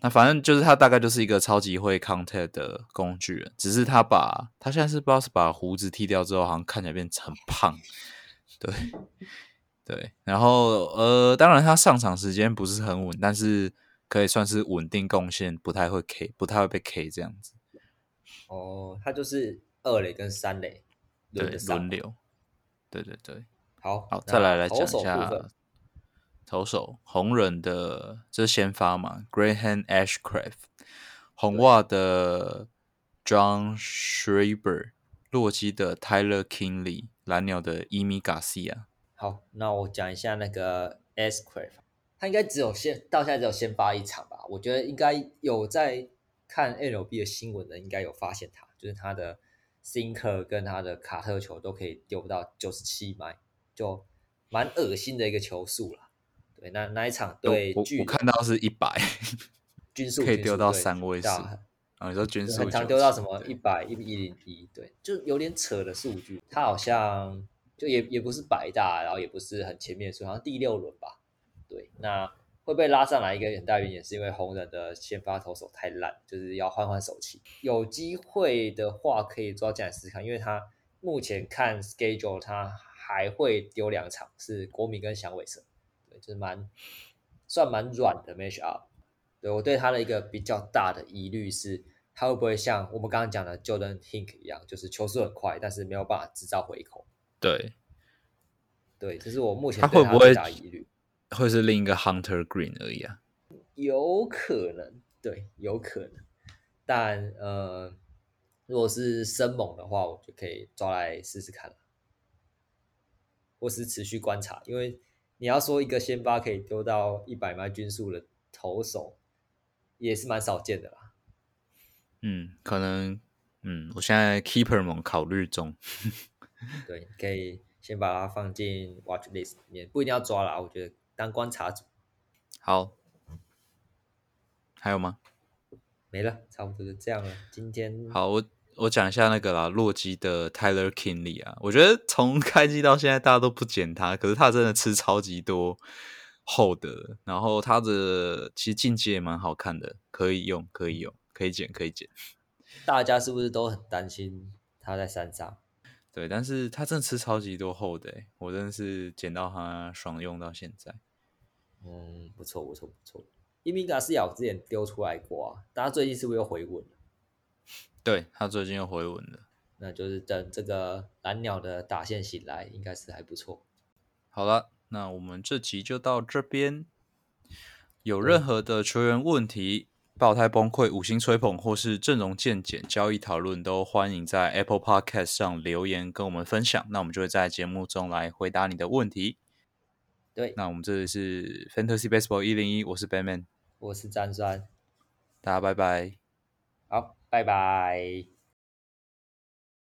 Speaker 1: 那反正就是他大概就是一个超级会 contact 的工具人，只是他把他现在是不知道是把胡子剃掉之后，好像看起来变成很胖。对 *laughs* 对，然后呃，当然他上场时间不是很稳，但是可以算是稳定贡献，不太会 K，不太会被 K 这样子。
Speaker 2: 哦，他就是二垒跟三垒。
Speaker 1: 对轮流，对对对，
Speaker 2: 好
Speaker 1: 好再来来讲一下投手红人的这先发嘛，Graham Ashcraft，红袜的 John Schreiber，洛基的 Tyler Kingley，蓝鸟的 Emi Garcia。
Speaker 2: 好，那我讲一下那个 S Craft，他应该只有先到现在只有先发一场吧？我觉得应该有在看 LB 的新闻的，应该有发现他，就是他的 Sinker 跟他的卡特球都可以丢到九十七迈，就蛮恶心的一个球速了。对，那那一场对，
Speaker 1: 我看到是一百。*laughs*
Speaker 2: 均速
Speaker 1: 可以丢到三位数啊！你说均速
Speaker 2: 很常丢到什么一百一一零一，对，就有点扯的数据。他好像就也也不是百大，然后也不是很前面，数好像第六轮吧。对，那会被拉上来一个很大原因，是因为红人的先发投手太烂，就是要换换手气。有机会的话，可以抓进来试试看，因为他目前看 schedule，他还会丢两场，是国民跟响尾蛇，对，就是蛮算蛮软的 match up。对我对他的一个比较大的疑虑是，他会不会像我们刚刚讲的 Jordan Hink 一样，就是球速很快，但是没有办法制造回口。
Speaker 1: 对，
Speaker 2: 对，这是我目前
Speaker 1: 他会不会
Speaker 2: 疑虑，
Speaker 1: 会是另一个 Hunter Green 而已啊？
Speaker 2: 有可能，对，有可能。但呃，如果是生猛的话，我就可以抓来试试看了，或是持续观察，因为你要说一个先发可以丢到一百迈均速的投手。也是蛮少见的啦。
Speaker 1: 嗯，可能，嗯，我现在 keeper 猛考虑中。
Speaker 2: 对，可以先把它放进 watch list 里面，不一定要抓啦，我觉得当观察组。
Speaker 1: 好，还有吗？
Speaker 2: 没了，差不多就这样了。今天
Speaker 1: 好，我我讲一下那个啦，洛基的 Tyler Kinley 啊，我觉得从开机到现在大家都不捡他，可是他真的吃超级多。厚的，然后它的其实进阶也蛮好看的，可以用，可以用，可以剪，可以剪。
Speaker 2: 大家是不是都很担心它在山上？
Speaker 1: 对，但是它真的吃超级多厚的，我真的是捡到它爽用到现在。
Speaker 2: 嗯，不错，不错，不错。伊米加斯咬之前丢出来过啊，大家最近是不是又回稳了？
Speaker 1: 对他最近又回稳了，
Speaker 2: 那就是等这个蓝鸟的打线醒来，应该是还不错。
Speaker 1: 好了。那我们这集就到这边。有任何的球员问题、爆胎崩溃、五星吹捧或是阵容见解、交易讨论，都欢迎在 Apple Podcast 上留言跟我们分享。那我们就会在节目中来回答你的问题。
Speaker 2: 对，
Speaker 1: 那我们这里是 Fantasy Baseball 一零一，我是 Batman，
Speaker 2: 我是詹酸，
Speaker 1: 大家拜拜。
Speaker 2: 好，拜拜。